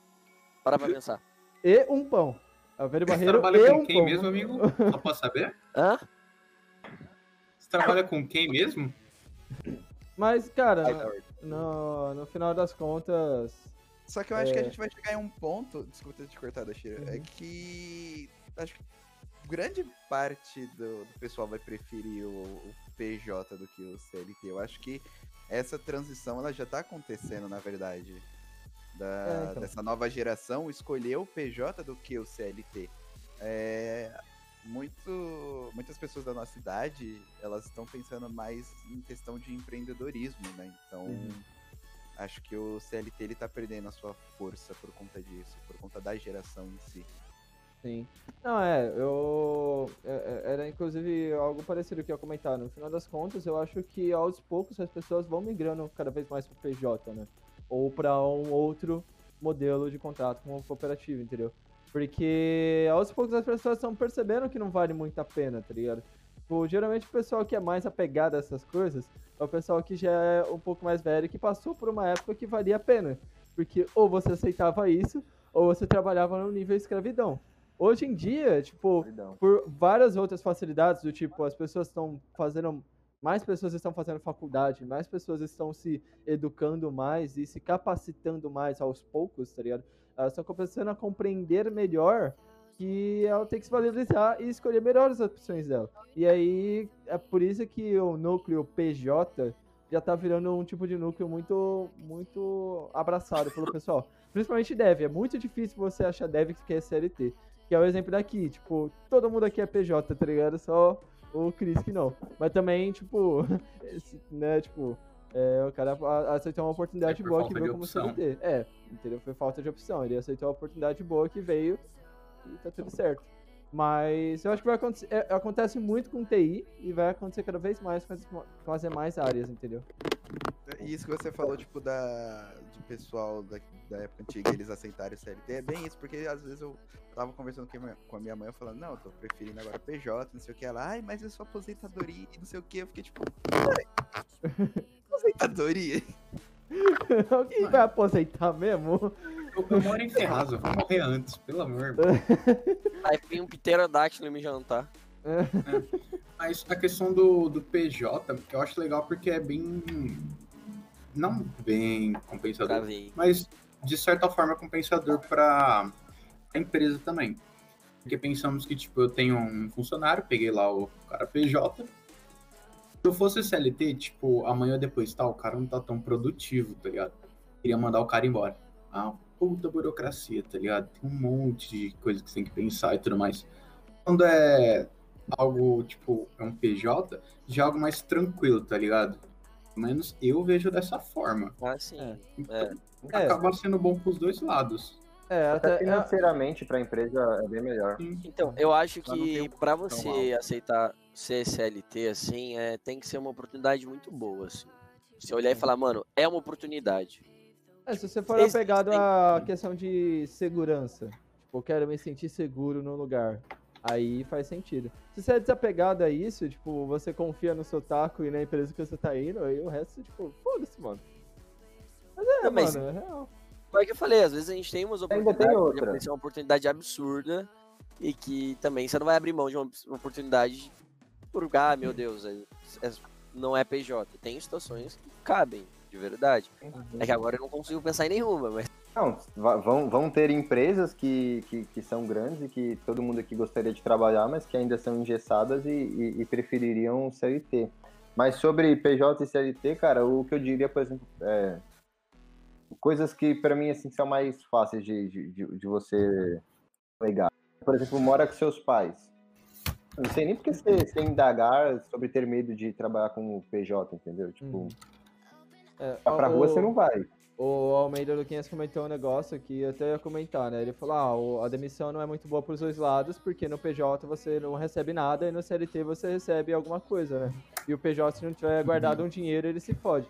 Para pra pensar. E um pão. A velho Você barreiro trabalha e com um quem pão. mesmo, amigo? Só posso saber? Hã? Você trabalha com quem mesmo? Mas, cara, no, no final das contas. Só que eu acho que a É. gente vai chegar em um ponto, desculpa ter te cortado, Shira, é Uhum. que acho que grande parte do, do pessoal vai preferir o, o PJ do que o CLT. Eu acho que essa transição ela já tá acontecendo, na verdade. Da, É, então. Dessa nova geração escolher o PJ do que o CLT. É, muito, muitas pessoas da nossa idade, elas estão pensando mais em questão de empreendedorismo, né? Então, Uhum. Acho que o CLT ele tá perdendo a sua força por conta disso, por conta da geração em si. Sim. Não, é, eu. é- é- Era inclusive algo parecido que eu comentar. No final das contas, eu acho que aos poucos as pessoas vão migrando cada vez mais pro PJ, né? Ou para um outro modelo de contrato com uma cooperativa, entendeu? Porque aos poucos as pessoas estão percebendo que não vale muito a pena, tá ligado? Tipo, geralmente o pessoal que é mais apegado a essas coisas é o pessoal que já é um pouco mais velho que passou por uma época que valia a pena. Porque ou você aceitava isso, ou você trabalhava no nível escravidão. hoje em dia, tipo, Perdão. por várias outras facilidades, do tipo, as pessoas estão fazendo. Mais pessoas estão fazendo faculdade, mais pessoas estão se educando mais e se capacitando mais aos poucos, tá ligado? Elas estão começando a compreender melhor que ela tem que se valorizar e escolher melhor as opções dela. E aí, é por isso que o núcleo PJ já tá virando um tipo de núcleo muito, muito abraçado pelo pessoal. Principalmente dev. É muito difícil você achar dev que quer CLT. Que é o exemplo daqui. Tipo, todo mundo aqui é PJ, tá ligado? Só o Chris que não. Mas também, tipo, né, tipo, é, o cara aceitou uma oportunidade É boa que veio como opção. CLT. É, entendeu? Foi falta de opção. Ele aceitou a oportunidade boa que veio e tá tudo certo. Mas eu acho que vai acontecer, é, acontece muito com TI e vai acontecer cada vez mais com as, com as demais áreas, entendeu? E isso que você falou, tipo, da, do pessoal da, da época antiga, eles aceitarem o CLT, é bem isso, porque às vezes eu tava conversando com a minha, mãe, eu falando, não, eu tô preferindo agora PJ, não sei o que, ela, ai, mas é só aposentadoria e não sei o que, eu fiquei tipo, aposentadoria? Alguém vai aposentar mesmo? Eu, eu moro em Ferraz, eu vou morrer antes, pelo amor. Aí vem um pterodáctilo me jantar. Mas a questão do, do PJ, eu acho legal porque é bem. Não bem compensador, mas de certa forma é compensador para a empresa também. Porque pensamos que, tipo, eu tenho um funcionário, peguei lá o cara PJ. Se eu fosse CLT, tipo, amanhã ou depois, tá, o cara não tá tão produtivo, tá ligado? Queria mandar o cara embora. Ah, puta burocracia, tá ligado? Tem um monte de coisa que você tem que pensar e tudo mais. Quando é algo, tipo, é um PJ, já é algo mais tranquilo, tá ligado? Pelo menos eu vejo dessa forma. Ah, sim. É. Então, É. acaba sendo bom pros dois lados. É, Até até, é, financeiramente para a empresa é bem melhor. Então, eu acho que pra tão você aceitar ser CLT, assim, é, tem que ser uma oportunidade muito boa, assim. Você olhar e falar, mano, é uma oportunidade. É, se você for Vocês apegado têm- à questão de segurança, tipo, eu quero me sentir seguro no lugar, aí faz sentido. Se você é desapegado a isso, tipo, você confia no seu taco e na empresa que você tá indo, aí o resto, tipo, foda-se, mano. Mas é, Não, mas- mano, é real. Foi o que eu falei, às vezes a gente tem umas tem oportunidades, pode aparecer uma oportunidade absurda e que também você não vai abrir mão de uma uma oportunidade por, ah, meu Deus, é- é- não é PJ. Tem situações que cabem, de verdade. É que agora eu não consigo pensar em nenhuma, mas Não, vão, vão ter empresas que, que, que são grandes e que todo mundo aqui gostaria de trabalhar, mas que ainda são engessadas e, e, e prefeririam CLT. Mas sobre PJ e CLT, cara, o que eu diria, por exemplo, é, coisas que para mim assim são mais fáceis de, de, de- de você pegar. Por exemplo, mora com seus pais. Eu não sei nem porque você, você indagar sobre ter medo de trabalhar com o PJ, entendeu? Tipo, Uhum. É, pra, o- rua você não vai. O Almeida Luquinhas comentou um negócio que eu até ia comentar, né? Ele falou, ah, a demissão não é muito boa pros dois lados, porque no PJ você não recebe nada e no CLT você recebe alguma coisa, né? E o PJ, se não tiver guardado um dinheiro, ele se fode.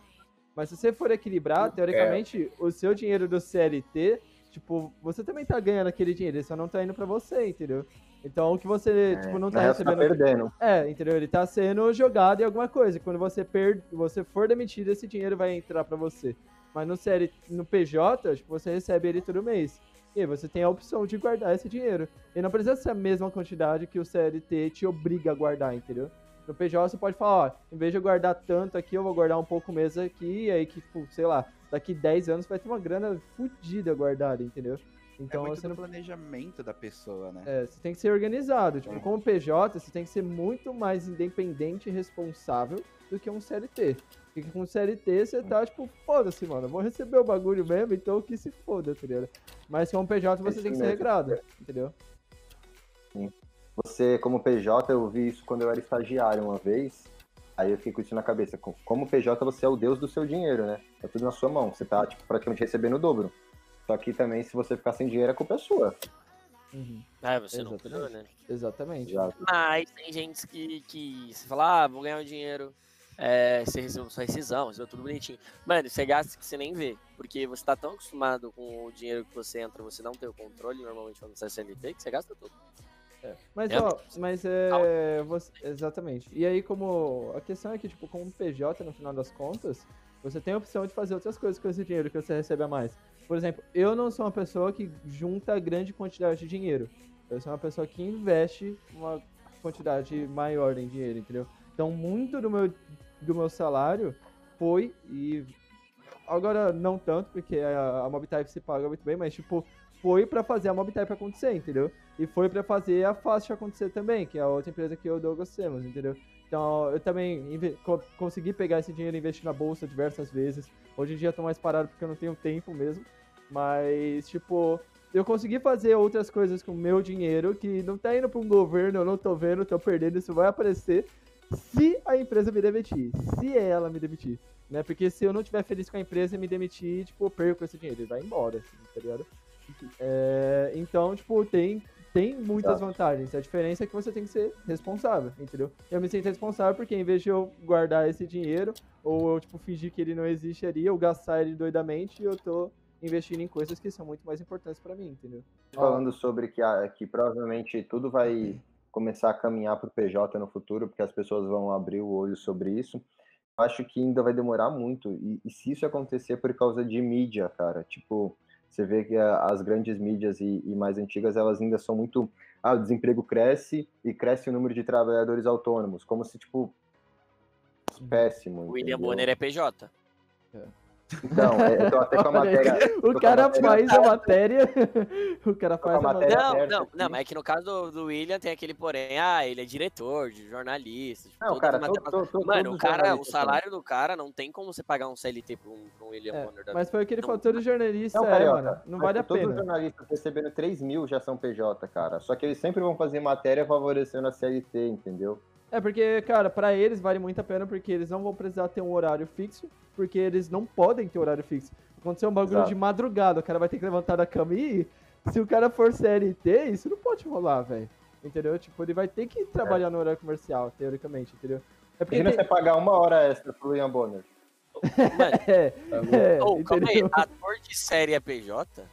Mas se você for equilibrar, teoricamente, o seu dinheiro do CLT, tipo, você também tá ganhando aquele dinheiro, ele só não tá indo pra você, entendeu? Então o que você, tipo, não tá tá recebendo... perdendo. É, entendeu? Ele tá sendo jogado em alguma coisa. Quando você per... você for demitido, esse dinheiro vai entrar pra você. Mas no, CL... no PJ, tipo, você recebe ele todo mês. E aí você tem a opção de guardar esse dinheiro. E não precisa ser a mesma quantidade que o CLT te obriga a guardar, entendeu? No PJ você pode falar, ó, em vez de eu guardar tanto aqui, eu vou guardar um pouco mesmo aqui, e aí que, tipo, sei lá, daqui 10 anos vai ter uma grana fodida guardada, entendeu? Então é muito você não planejamento da pessoa, né? é, você tem que ser organizado. Tipo, É. como PJ, você tem que ser muito mais independente e responsável do que um CLT. Porque com CLT você tá, tipo, foda-se, mano. Eu vou receber o bagulho mesmo, então que se foda, tá ligado? Mas com PJ você isso tem que ser mesmo. regrado, entendeu? Você, como PJ, eu vi isso quando eu era estagiário uma vez. Aí eu fiquei com isso na cabeça. Co- Como PJ, você é o deus do seu dinheiro, né? É tudo na sua mão. Você tá, tipo, praticamente recebendo o dobro. Só que também, se você ficar sem dinheiro, a culpa é sua. ah, você não Exatamente. criou, né? Exatamente. Já. Mas tem gente que, que você fala, ah, vou ganhar um dinheiro, é, você recebeu sua rescisão, recebeu tudo bonitinho. Mano, você gasta que você nem vê, porque você tá tão acostumado com o dinheiro que você entra, você não tem o controle, normalmente quando você é CLT, que você gasta tudo. Mas, É, ó, mas é. você- exatamente. E aí, como. A questão é que, tipo, como PJ, no final das contas, você tem a opção de fazer outras coisas com esse dinheiro que você recebe a mais. Por exemplo, eu não sou uma pessoa que junta grande quantidade de dinheiro. Eu sou uma pessoa que investe uma quantidade maior em dinheiro, entendeu? Então, muito do meu, do meu salário foi e agora não tanto, porque a, a MobType se paga muito bem, mas tipo, foi pra fazer a MobType acontecer, entendeu? E foi pra fazer a Fast acontecer também, que é a outra empresa que eu e o entendeu? Então, eu também co- consegui pegar esse dinheiro e investir na bolsa diversas vezes. Hoje em dia eu tô mais parado porque eu não tenho tempo mesmo. Mas, tipo, eu consegui fazer outras coisas com o meu dinheiro que não tá indo pra um governo, eu não tô vendo, tô perdendo, isso vai aparecer se a empresa me demitir. Se ela me demitir. Né? Porque se eu não estiver feliz com a empresa e me demitir, tipo, eu perco esse dinheiro. Ele vai embora, assim, tá ligado? É, então, tipo, tem, tem muitas Tá. vantagens. A diferença é que você tem que ser responsável, entendeu? Eu me sinto responsável porque em vez de eu guardar esse dinheiro, ou eu, tipo, fingir que ele não existe ali, ou gastar ele doidamente, eu tô investindo em coisas que são muito mais importantes pra mim, entendeu? falando sobre que, a- que provavelmente tudo vai começar a caminhar para o PJ no futuro, porque as pessoas vão abrir o olho sobre isso. Acho que ainda vai demorar muito. E, e se isso acontecer por causa de mídia, cara, tipo, você vê que a- as grandes mídias e, e mais antigas, elas ainda são muito. Ah, o desemprego cresce e cresce o número de trabalhadores autônomos, como se, tipo, péssimo. O William entendeu? Bonner é PJ. Então, é, eu tô até com a matéria. O com a cara matéria faz a matéria. o cara faz a matéria. Não, aberta não, não, mas é que no caso do, do William tem aquele porém, ah, ele é diretor, de jornalista. Tipo, Não, cara, matérias- to- to- Mano, o cara, o salário do cara não tem como você pagar um CLT pra um, pra um William É, Bonner Mas foi o que ele Não. falou, todo jornalista Não, é, Carioca, mano. Não vale a todos os pena. jornalistas recebendo 3 mil já são PJ, cara. Só que eles sempre vão fazer matéria favorecendo a CLT, entendeu? É porque, cara, pra eles vale muito a pena porque eles não vão precisar ter um horário fixo, porque eles não podem ter horário fixo. Aconteceu um bagulho Exato. de madrugada, o cara vai ter que levantar da cama e ir. Se o cara for CLT, isso não pode rolar, velho. Entendeu? Tipo, ele vai ter que trabalhar no horário comercial, teoricamente, entendeu? É porque Imagina tem... você pagar uma hora extra pro William Bonner. Mano, É, é, ô, calma aí, ator de série é PJ?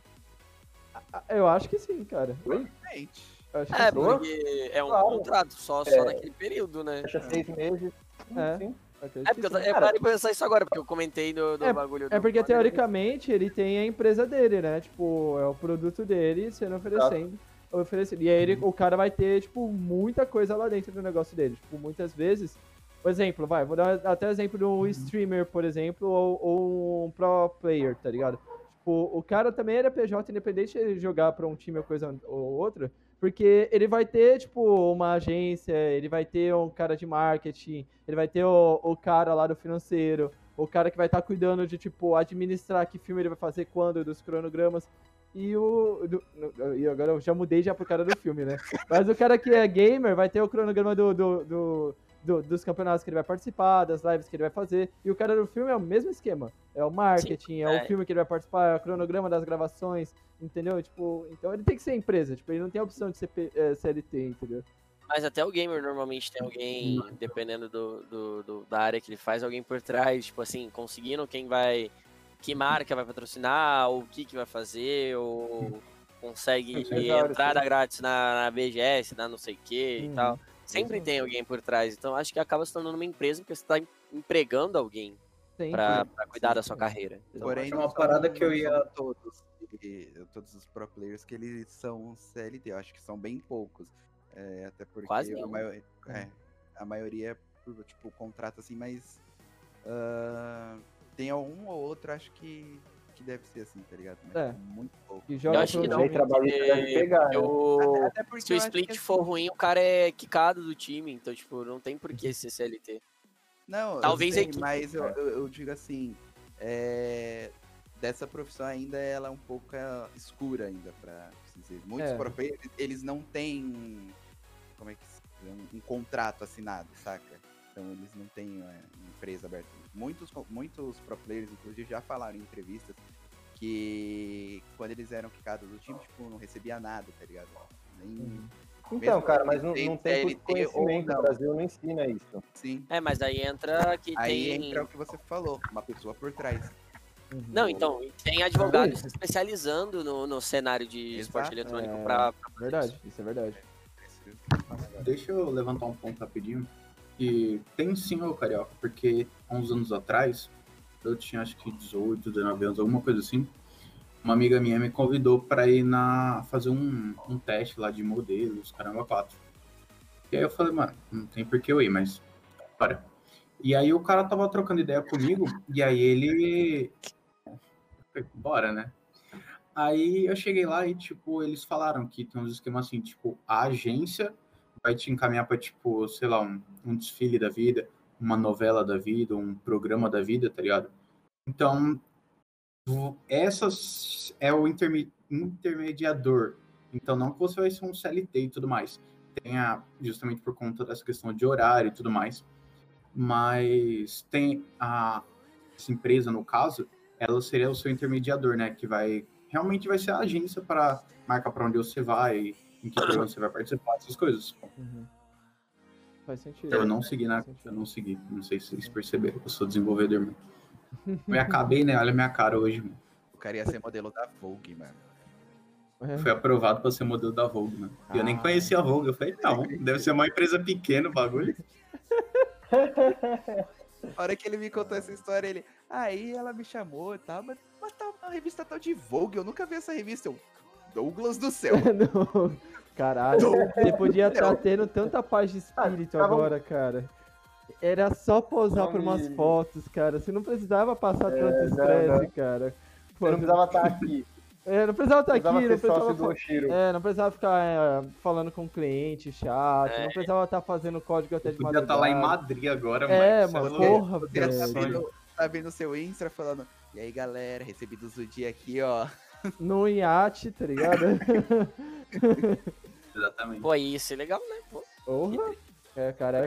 Eu acho que sim, cara. Gente, que É, sim. porque é um Claro. contrato só, É. só naquele período, né? Fecha seis meses. É. Sim. É porque eu, eu parei pra pensar isso agora, porque eu comentei do, do bagulho do É porque teoricamente ele tem a empresa dele, né? Tipo, é o produto dele sendo oferecendo. oferecido. E aí ele, o cara vai ter, tipo, muita coisa lá dentro do negócio dele. Tipo, muitas vezes. Por exemplo, vai, vou dar até o exemplo de um streamer, por exemplo, ou, ou um pro player, tá ligado? Tipo, o cara também era PJ, independente de ele jogar pra um time ou coisa ou outra, porque ele vai ter, tipo, uma agência, ele vai ter um cara de marketing, ele vai ter o, o cara lá do financeiro, o cara que vai estar cuidando de, tipo, administrar que filme ele vai fazer quando, dos cronogramas. E o. do- e agora eu já mudei já pro cara do filme, né? Mas o cara que é gamer vai ter o cronograma do, do, do- do- dos campeonatos que ele vai participar, das lives que ele vai fazer. E o cara do filme é o mesmo esquema. É o marketing, é, o é. filme que ele vai participar, é o cronograma das gravações, entendeu? Tipo, então ele tem que ser empresa, tipo, ele não tem a opção de ser P- eh, CLT, entendeu? Mas até o gamer normalmente tem alguém, dependendo do, do- do- da área que ele faz, alguém por trás, tipo assim, conseguindo quem vai. Que marca vai patrocinar, ou o que, que vai fazer, ou consegue Sim, claro, entrada grátis na, na BGS, na não sei o que e Uhum. tal. Sempre tem alguém por trás. Então acho que acaba se tornando uma empresa porque você tá em- empregando alguém pra cuidar Sim, da sua carreira. Então, porém, é uma parada que eu ia- são Todos, todos os pro players que eles são CLT, eu acho que são bem poucos. É, até porque Quase a, nenhum. maio- é, a maioria é por, tipo, contrato assim, mas ah, tem algum ou outro, acho que, que deve ser assim, tá ligado? Mas É. muito pouco. Que Eu joga acho que não, time. trabalhista deve pegar, né? o- Até porque se o eu split que, for assim, ruim, o cara é quicado do time. Então, tipo, não tem por que ser CLT. Não, eu Talvez a sei, equipe, mas eu, eu, eu digo assim, é, dessa profissão ainda ela é um pouco é, escura ainda para dizer. Muitos É. eles não têm como é que se diz? um, um contrato assinado, saca? Então eles não têm é, empresa aberta. Muitos muitos pro players inclusive já falaram em entrevistas que quando eles eram quicados do time, tipo, não recebia nada, tá ligado? Nem, Uhum. Então, mesmo cara, mas não, tem não tem CLT conhecimento. não. O Brasil não ensina isso. Sim. É, mas aí entra que Aí tem. entra o que você falou, uma pessoa por trás. Uhum. Não, então, tem advogados se especializando no, no cenário de esporte Exato. eletrônico É. fazer Verdade, isso. isso é verdade. Deixa eu levantar um ponto rapidinho. Que tem sim, ô Carioca, porque há uns anos atrás, eu tinha acho que 18, 19 anos, alguma coisa assim. uma amiga minha me convidou para ir na fazer um, um teste lá de modelos, caramba, quatro. E aí eu falei, mano, não tem por que eu ir, mas bora. E aí o cara tava trocando ideia comigo, e aí ele. Bora, né? Aí eu cheguei lá e, tipo, eles falaram que tem uns esquemas assim, tipo, a agência vai te encaminhar para tipo, sei lá, um, um desfile da vida, uma novela da vida, um programa da vida, tá ligado? Então, essas é o interme intermediador. Então, não que você vai ser um CLT e tudo mais. Tem a, justamente por conta dessa questão de horário e tudo mais. Mas tem a essa empresa, no caso, ela seria o seu intermediador, né? Que vai realmente vai ser a agência para marcar para onde você vai, em que programa você vai participar, essas coisas. Uhum. Faz sentido. Eu não segui na. Eu não segui. Não sei se vocês perceberam. Eu sou desenvolvedor, mano. Me acabei, né? Olha a minha cara hoje, mano. O cara ia ser modelo da Vogue, mano. É. Fui aprovado para ser modelo da Vogue, mano. E eu nem Ah. conhecia a Vogue. Eu falei, não, deve ser uma empresa pequena o bagulho. A hora que ele me contou essa história, ele. Aí ela me chamou e tal, mas, mas tá uma revista tal de Vogue, eu nunca vi essa revista. Eu, Douglas do céu. Não. Caralho, você podia estar Não. tendo tanta paz de espírito Ah, tava- agora, cara. Era só posar por umas fotos, cara. Você não precisava passar É, tanto estresse, cara. Pô, Eu não precisava estar aqui. É, não precisava estar aqui, não precisava, fa- é, não precisava ficar é, falando com cliente chato, É. não precisava estar fazendo código até de Podia estar lá em madrugada. Madrid agora, É, mano. Você é porra, Você tá velho. vendo, tá vendo seu Insta falando. E aí, galera, recebidos do dia aqui, ó. No iate, tá ligado? Exatamente. Pô, ia ser legal, né? Pô, Porra. É, cara,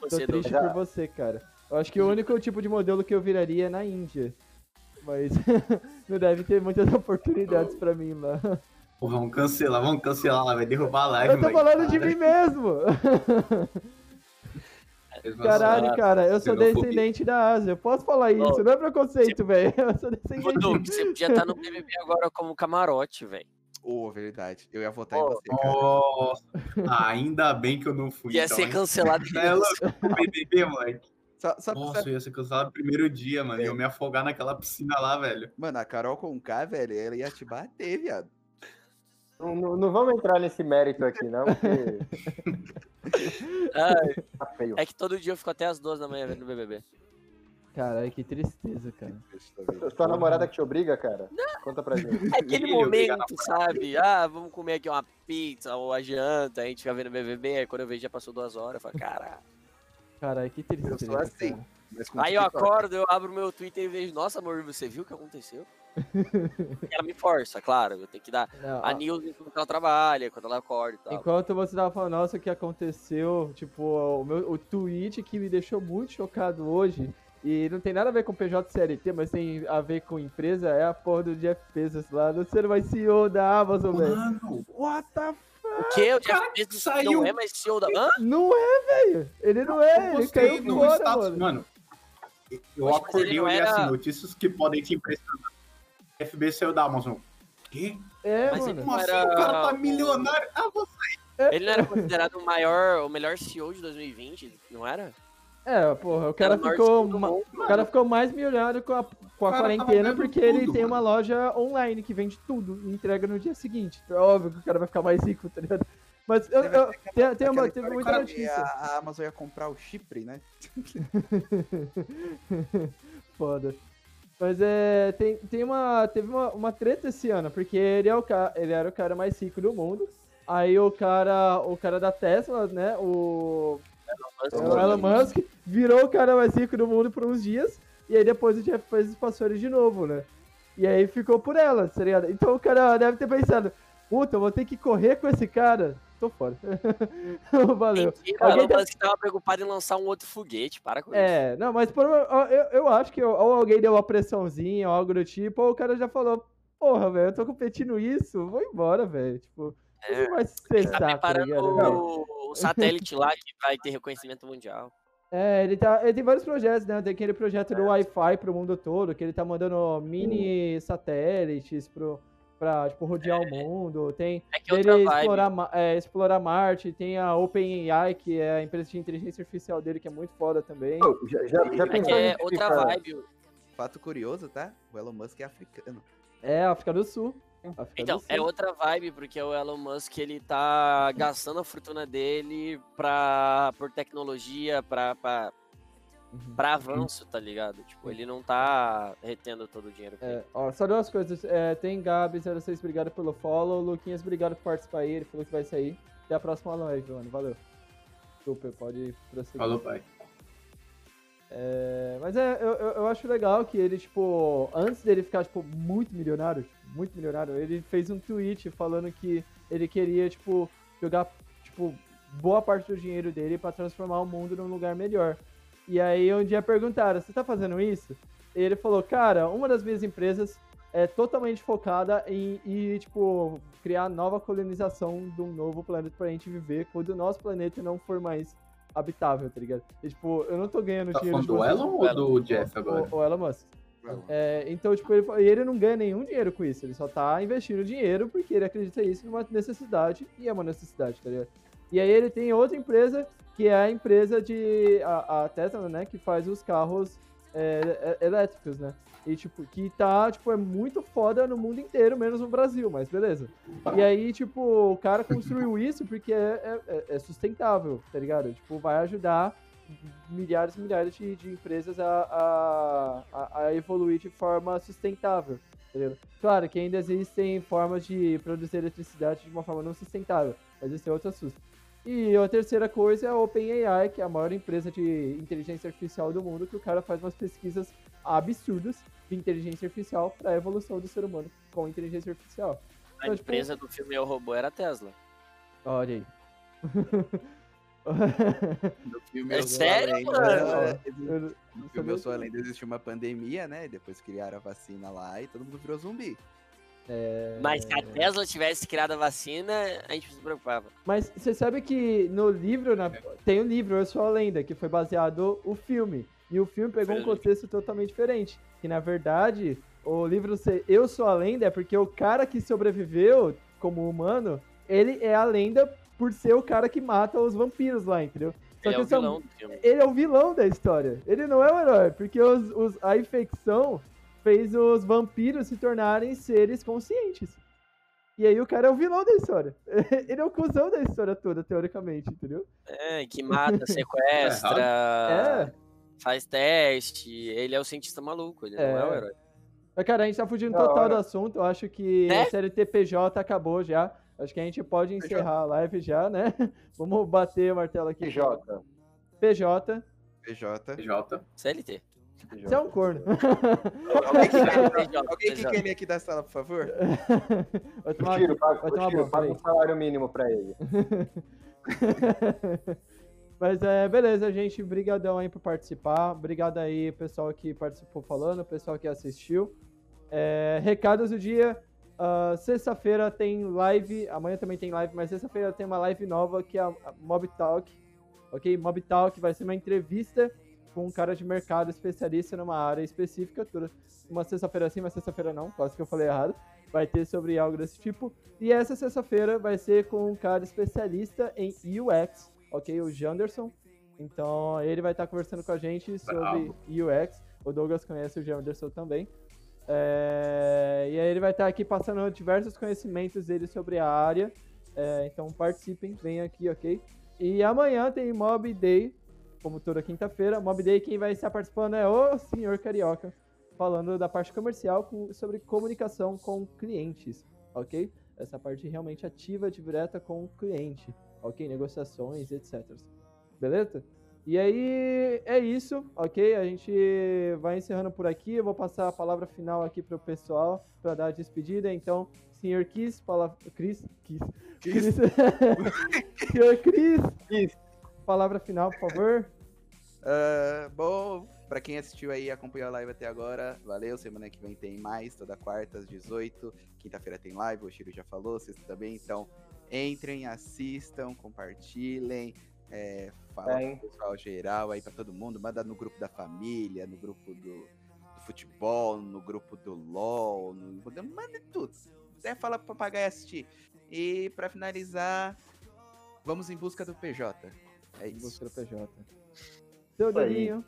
tô triste por você, cara. Eu acho que o único tipo de modelo que eu viraria é na Índia. Mas não deve ter muitas oportunidades pra mim lá. Pô, vamos cancelar, vamos cancelar lá, vai derrubar a live. Eu tô falando de Para. mim mesmo! Caralho, cara, eu sou descendente da Ásia. Eu posso falar isso, Ô, não é preconceito, velho. Eu sou Ô, descendente. Doug, você podia estar no BBB agora como camarote, velho. Ô, verdade. Eu ia votar em Ô, você, cara. Nossa, ah, ainda bem que eu não fui. Ia então, ser cancelado. É louco, o BBB, moleque. Só, só Nossa, eu ia ser cancelado no primeiro dia, mano. E É. eu me afogar naquela piscina lá, velho. Mano, a Carol com K, velho, ela ia te bater, viado. Não, não- não vamos entrar nesse mérito aqui, não, porque Ah, tá feio. é que todo dia eu fico até as duas da manhã vendo BBB. Caralho, que tristeza, cara. Sua namorada que te obriga, cara? Conta pra gente. É aquele Ele momento, sabe? Ah, vamos comer aqui uma pizza ou a janta, a gente fica vendo BBB, aí quando eu vejo já passou duas horas, eu falo, caralho. Caralho, que tristeza. Eu sou assim. cara. Aí eu acordo, eu abro meu Twitter e vejo, nossa amor, você viu o que aconteceu? ela me força, claro, eu tenho que dar Não, a news enquanto ela trabalha, quando ela acorda e tal. Enquanto você tava falando, nossa, o que aconteceu, tipo, o, meu, o tweet que me deixou muito chocado hoje, e não tem nada a ver com PJ CLT, mas tem a ver com empresa, é a porra do Jeff Bezos lá, não ser mais CEO da Amazon, velho. Mano, What the f... O que? O Jeff Bezos saiu. não é mais CEO da... Hã? Não é, velho! Ele não é, ele caiu no fora, status, mano. mano. Eu Poxa, acordei ele e olhei era- assim, notícias que podem te impressionar. FB saiu da Amazon. Quê? É, Mas ele mano. Como assim? era O cara tá milionário. Ah, você. Ele não era considerado o maior, o melhor CEO de 2020, não era? É, porra, o cara Era ficou. Ma- mundo, O cara ficou mais milionário com a, com a quarentena porque ele tudo, tem mano. uma loja online que vende tudo e entrega no dia seguinte. É óbvio que o cara vai ficar mais rico, tá ligado? Mas eu, eu, tem, tem uma, teve muita notícia. A, a Amazon ia comprar o Chipre, né? Foda. Mas é. Tem, tem uma. Teve uma, uma treta esse ano, porque ele, é o, ele era o cara mais rico do mundo. Aí o cara. O cara da Tesla, né? O. O Elon Musk virou o cara mais rico do mundo por uns dias. E aí depois o Jeff Bezos passou ele de novo, né? E aí ficou por ela, tá ligado? Então o cara deve ter pensado, puta, eu vou ter que correr com esse cara. Tô fora. Valeu. Mentira, Alguém tá- Musk tava preocupado em lançar um outro foguete, para com isso. É, não, mas por, eu, eu acho que ou alguém deu uma pressãozinha ou algo do tipo, ou o cara já falou, porra, velho, eu tô competindo isso, vou embora, velho. Tipo, É. não vai Tá cessar, tá preparando ligado? velho? o, o satélite lá que vai ter reconhecimento mundial. É, ele, tá, ele tem vários projetos, né? Tem aquele projeto do Wi-Fi pro mundo todo, que ele tá mandando mini satélites pro, pra, tipo, rodear o mundo. Tem É que é ele vibe. explorar, é, explorar Marte, tem a OpenAI, que é a empresa de inteligência artificial dele, que é muito foda também. Pô, já, já, já É é em outra ficar- vibe. Fato curioso, tá? O Elon Musk é africano. É, África do Sul. África Então, do é Sul. outra vibe, porque o Elon Musk, ele tá gastando a fortuna dele pra, por tecnologia, pra, pra, Uhum. pra avanço, tá ligado? Tipo, ele não tá retendo todo o dinheiro. É, ó, só duas coisas. É, tem Gabi06, obrigado pelo follow. Luquinhas, obrigado por participar aí. Ele falou que vai sair. Até a próxima live, mano. Valeu. Super, pode prosseguir. Falou, pai. É, mas é, eu, eu, eu acho legal que ele, tipo, antes dele ficar, tipo, muito milionário, tipo, muito milionário, ele fez um tweet falando que ele queria, tipo, jogar, tipo, boa parte do dinheiro dele pra transformar o mundo num lugar melhor. E aí um dia perguntaram, você tá fazendo isso? E ele falou, cara, uma das minhas empresas é totalmente focada em, em, tipo, criar nova colonização de um novo planeta pra gente viver quando o nosso planeta não for mais habitável, tá ligado? E, tipo, eu não tô ganhando Tá dinheiro falando de do. Elon ou do Jeff agora? O, o Elon Musk. É, então, tipo, ele, e ele não ganha nenhum dinheiro com isso. Ele só tá investindo dinheiro porque ele acredita isso numa necessidade e é uma necessidade, tá ligado? E aí ele tem outra empresa que é a empresa de. A, a Tesla, né? Que faz os carros é, é, elétricos, né? E, tipo, que tá, tipo, é muito foda no mundo inteiro, menos no Brasil, mas beleza. E aí, tipo, o cara construiu isso porque é, é, é sustentável, tá ligado? Tipo, vai ajudar milhares e milhares de, de empresas a, a, a- evoluir de forma sustentável. Entendeu? Claro que ainda existem formas de produzir eletricidade de uma forma não sustentável, mas esse é outro assunto. E a terceira coisa é a OpenAI, que é a maior empresa de inteligência artificial do mundo, que o cara faz umas pesquisas absurdas de inteligência artificial para a evolução do ser humano com inteligência artificial. A Mas, tipo, empresa do filme Eu Robô era a Tesla. Olha aí. É sério, mano? é, No filme Eu Sou a disso. Lenda existiu uma pandemia, né? Depois criaram a vacina lá e todo mundo virou zumbi. É... Mas se a Tesla tivesse criado a vacina, a gente não se preocupava. Mas você sabe que no livro, na- tem o livro Eu Sou a Lenda, que foi baseado o filme. E o filme pegou um contexto totalmente diferente. Que na verdade, o livro ser Eu Sou a Lenda é porque o cara que sobreviveu como humano, ele é a lenda por ser o cara que mata os vampiros lá, entendeu? Só Ele é que o essa- vilão do filme. ele é o vilão da história. Ele não é o herói, porque os, os- a infecção fez os vampiros se tornarem seres conscientes. E aí o cara é o vilão da história. Ele é o cuzão da história toda, teoricamente, entendeu? É, que mata, sequestra, É. faz teste. Ele é o cientista maluco, ele não é o É. herói. Mas, cara, a gente tá fugindo Da total hora. do assunto. Eu acho que Né? a CLTPJ acabou já. Acho que a gente pode encerrar a live já, né? Vamos bater o martelo aqui. PJ. PJ. PJ. PJ. CLT. Você é um corno. Alguém que, alguém que vir aqui da sala, por favor? Vai tomar Tiro, paga, vai tomar Tiro, paga um salário mínimo pra ele. Mas é, beleza, gente. Brigadão aí por participar. Obrigado aí, pessoal que participou falando, pessoal que assistiu. É, recados do dia. ah, sexta-feira tem live. Amanhã também tem live, mas sexta-feira tem uma live nova que é a Mob Talk. Ok? Mob Talk vai ser uma entrevista com um cara de mercado especialista numa área específica. Toda, uma sexta-feira sim, uma sexta-feira não. Quase que eu falei errado. Vai ter sobre algo desse tipo. E essa sexta-feira vai ser com um cara especialista em UX, ok? O Janderson. Então ele vai estar conversando com a gente sobre. UX. O Douglas conhece o Janderson também. É, E aí ele vai estar aqui passando diversos conhecimentos dele sobre a área. É, então participem, venham aqui, ok? E amanhã tem Mob Day, como toda quinta-feira. Mob Day, quem vai estar participando é o Senhor Carioca, falando da parte comercial com- sobre comunicação com clientes, ok? Essa parte realmente ativa, direta com o cliente, ok? Negociações, etc. Beleza? E aí é isso, ok? A gente vai encerrando por aqui. Eu vou passar a palavra final aqui pro pessoal para dar a despedida. Então, senhor Kiss, palavra. Chris? Kiss. Chris. senhor Chris, palavra final, por favor. Ah, bom, pra quem assistiu aí e acompanhou a live até agora, valeu. Semana que vem tem mais, toda quarta às 18. Quinta-feira tem live, o Chiro já falou, sexta também. Então, entrem, assistam, compartilhem. É, fala pro pessoal geral aí pra todo mundo. Manda no grupo da família, no grupo do, do futebol, no grupo do LOL, no, manda tudo. Quiser, fala pro papagaio assistir. E pra finalizar, vamos em busca do PJ. É isso. Do PJ. Seu aí. dedinho.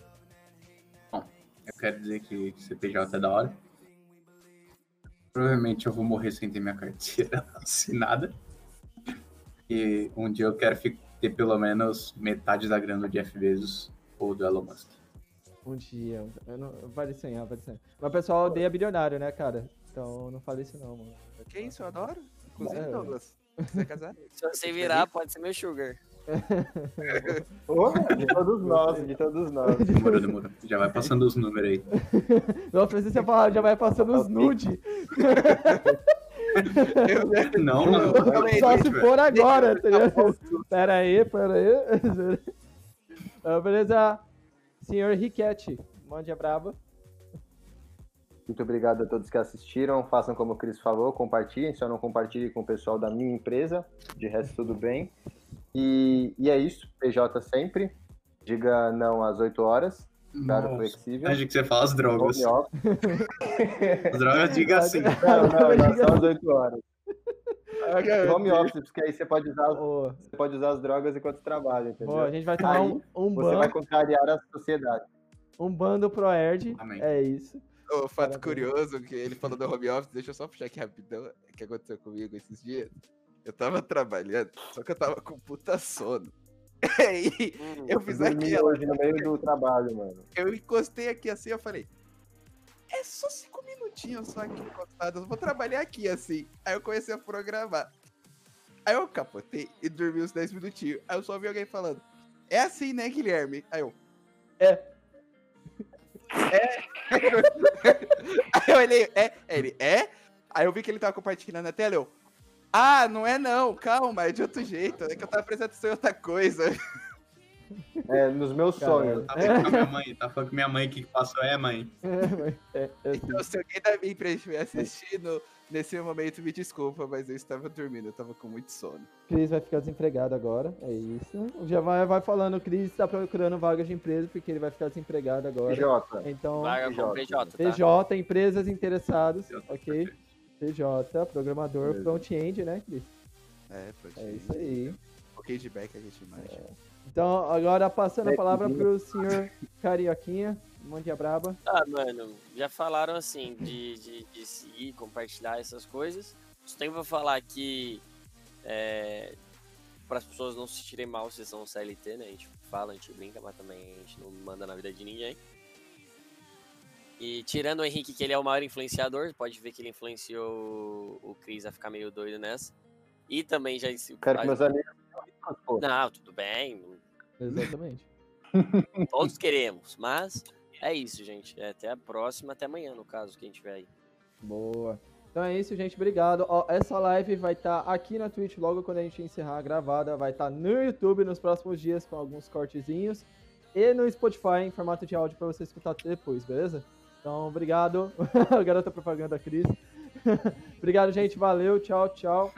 Eu quero dizer que CPJ é da hora. Provavelmente eu vou morrer sem ter minha carteira assinada. E um dia eu quero ter pelo menos metade da grana do Jeff Bezos ou do Elon Musk. Um dia. Eu não, vale sonhar, vale sonhar. Mas o pessoal odeia bilionário, né, cara? Então não fale isso não, mano. Que isso, eu adoro. Inclusive, É. Douglas, você é casado? Se você virar, pode ser meu sugar. De todos nós, de todos nós. Demorou, demorou. Já vai passando os números aí. Não precisa você falar, já vai passando os nude. Não, mano. Só gente, se velho. for agora, tá ligado? Pera aí, pera aí. Ah, beleza, senhor Riquete, mande a braba. Muito obrigado a todos que assistiram. Façam como o Cris falou, compartilhem. Só não compartilhem com o pessoal da minha empresa. De resto, tudo bem. E, e é isso. PJ sempre. Diga não às 8 horas. Claro, flexível. Acho que você fala as drogas. As drogas, diga assim. Não, não, não, só às 8 horas. Home office, porque aí você pode usar, Ô, você pode usar as drogas enquanto trabalha, entendeu? Bom, a gente vai tomar Aí, um, um, Você vai contrariar a sociedade. um bando pro Erd. É isso. Ô, fato Parabéns. curioso que ele falou do home office, deixa eu só puxar aqui rapidão o que aconteceu comigo esses dias. Eu tava trabalhando, só que eu tava com puta sono. Aí Hum, eu fiz aquela, hoje no meio do trabalho, mano. eu encostei aqui assim, eu falei, é só cinco minutinhos só aqui encostado, eu vou trabalhar aqui assim. Aí eu comecei a programar. Aí eu capotei e dormi uns 10 minutinhos. Aí eu só vi alguém falando, é assim, né, Guilherme? Aí eu, É. É. Aí eu olhei, é, ele, é? Aí eu vi que ele tava compartilhando a tela, eu, ah, não é não, calma, é de outro jeito, é que eu tava prestando atenção em outra coisa. É, nos meus sonhos. Tá falando com a minha mãe, tá falando com minha mãe que passou é mãe. É, é assim. Então, se alguém da minha empresa estiver assistindo, nesse momento, me desculpa, mas eu estava dormindo, eu tava com muito sono. Cris vai ficar desempregado agora, é isso. Já vai, vai falando, o Cris tá procurando vagas de empresa porque ele vai ficar desempregado agora. PJ. Então, Vaga com PJ. PJ, tá? PJ, empresas interessadas, PJ, ok? PJ, programador Beleza. front-end, né, Cris? É, pode É isso aí. Um pouquinho de back a gente mais. Então, agora passando a É, palavra pro senhor Carioquinha, mande a braba. Ah, mano, já falaram assim de, de, de seguir, compartilhar essas coisas. Só tenho pra falar que é, para as pessoas não se sentirem mal se são CLT, né? A gente fala, a gente brinca, mas também a gente não manda na vida de ninguém. E tirando o Henrique, que ele é o maior influenciador, pode ver que ele influenciou o Cris a ficar meio doido nessa. E também já. Quero que meus amigos. Não, tudo bem, Exatamente. todos queremos, mas é isso, gente. É, até a próxima, até amanhã, no caso, quem tiver aí. Boa. Então é isso, gente. Obrigado. Ó, essa live vai estar aqui na Twitch logo quando a gente encerrar a gravada. Vai estar no YouTube nos próximos dias com alguns cortezinhos. E no Spotify em formato de áudio para você escutar depois, beleza? Então, obrigado. Garota propaganda Cris. obrigado, gente. Valeu. Tchau, tchau.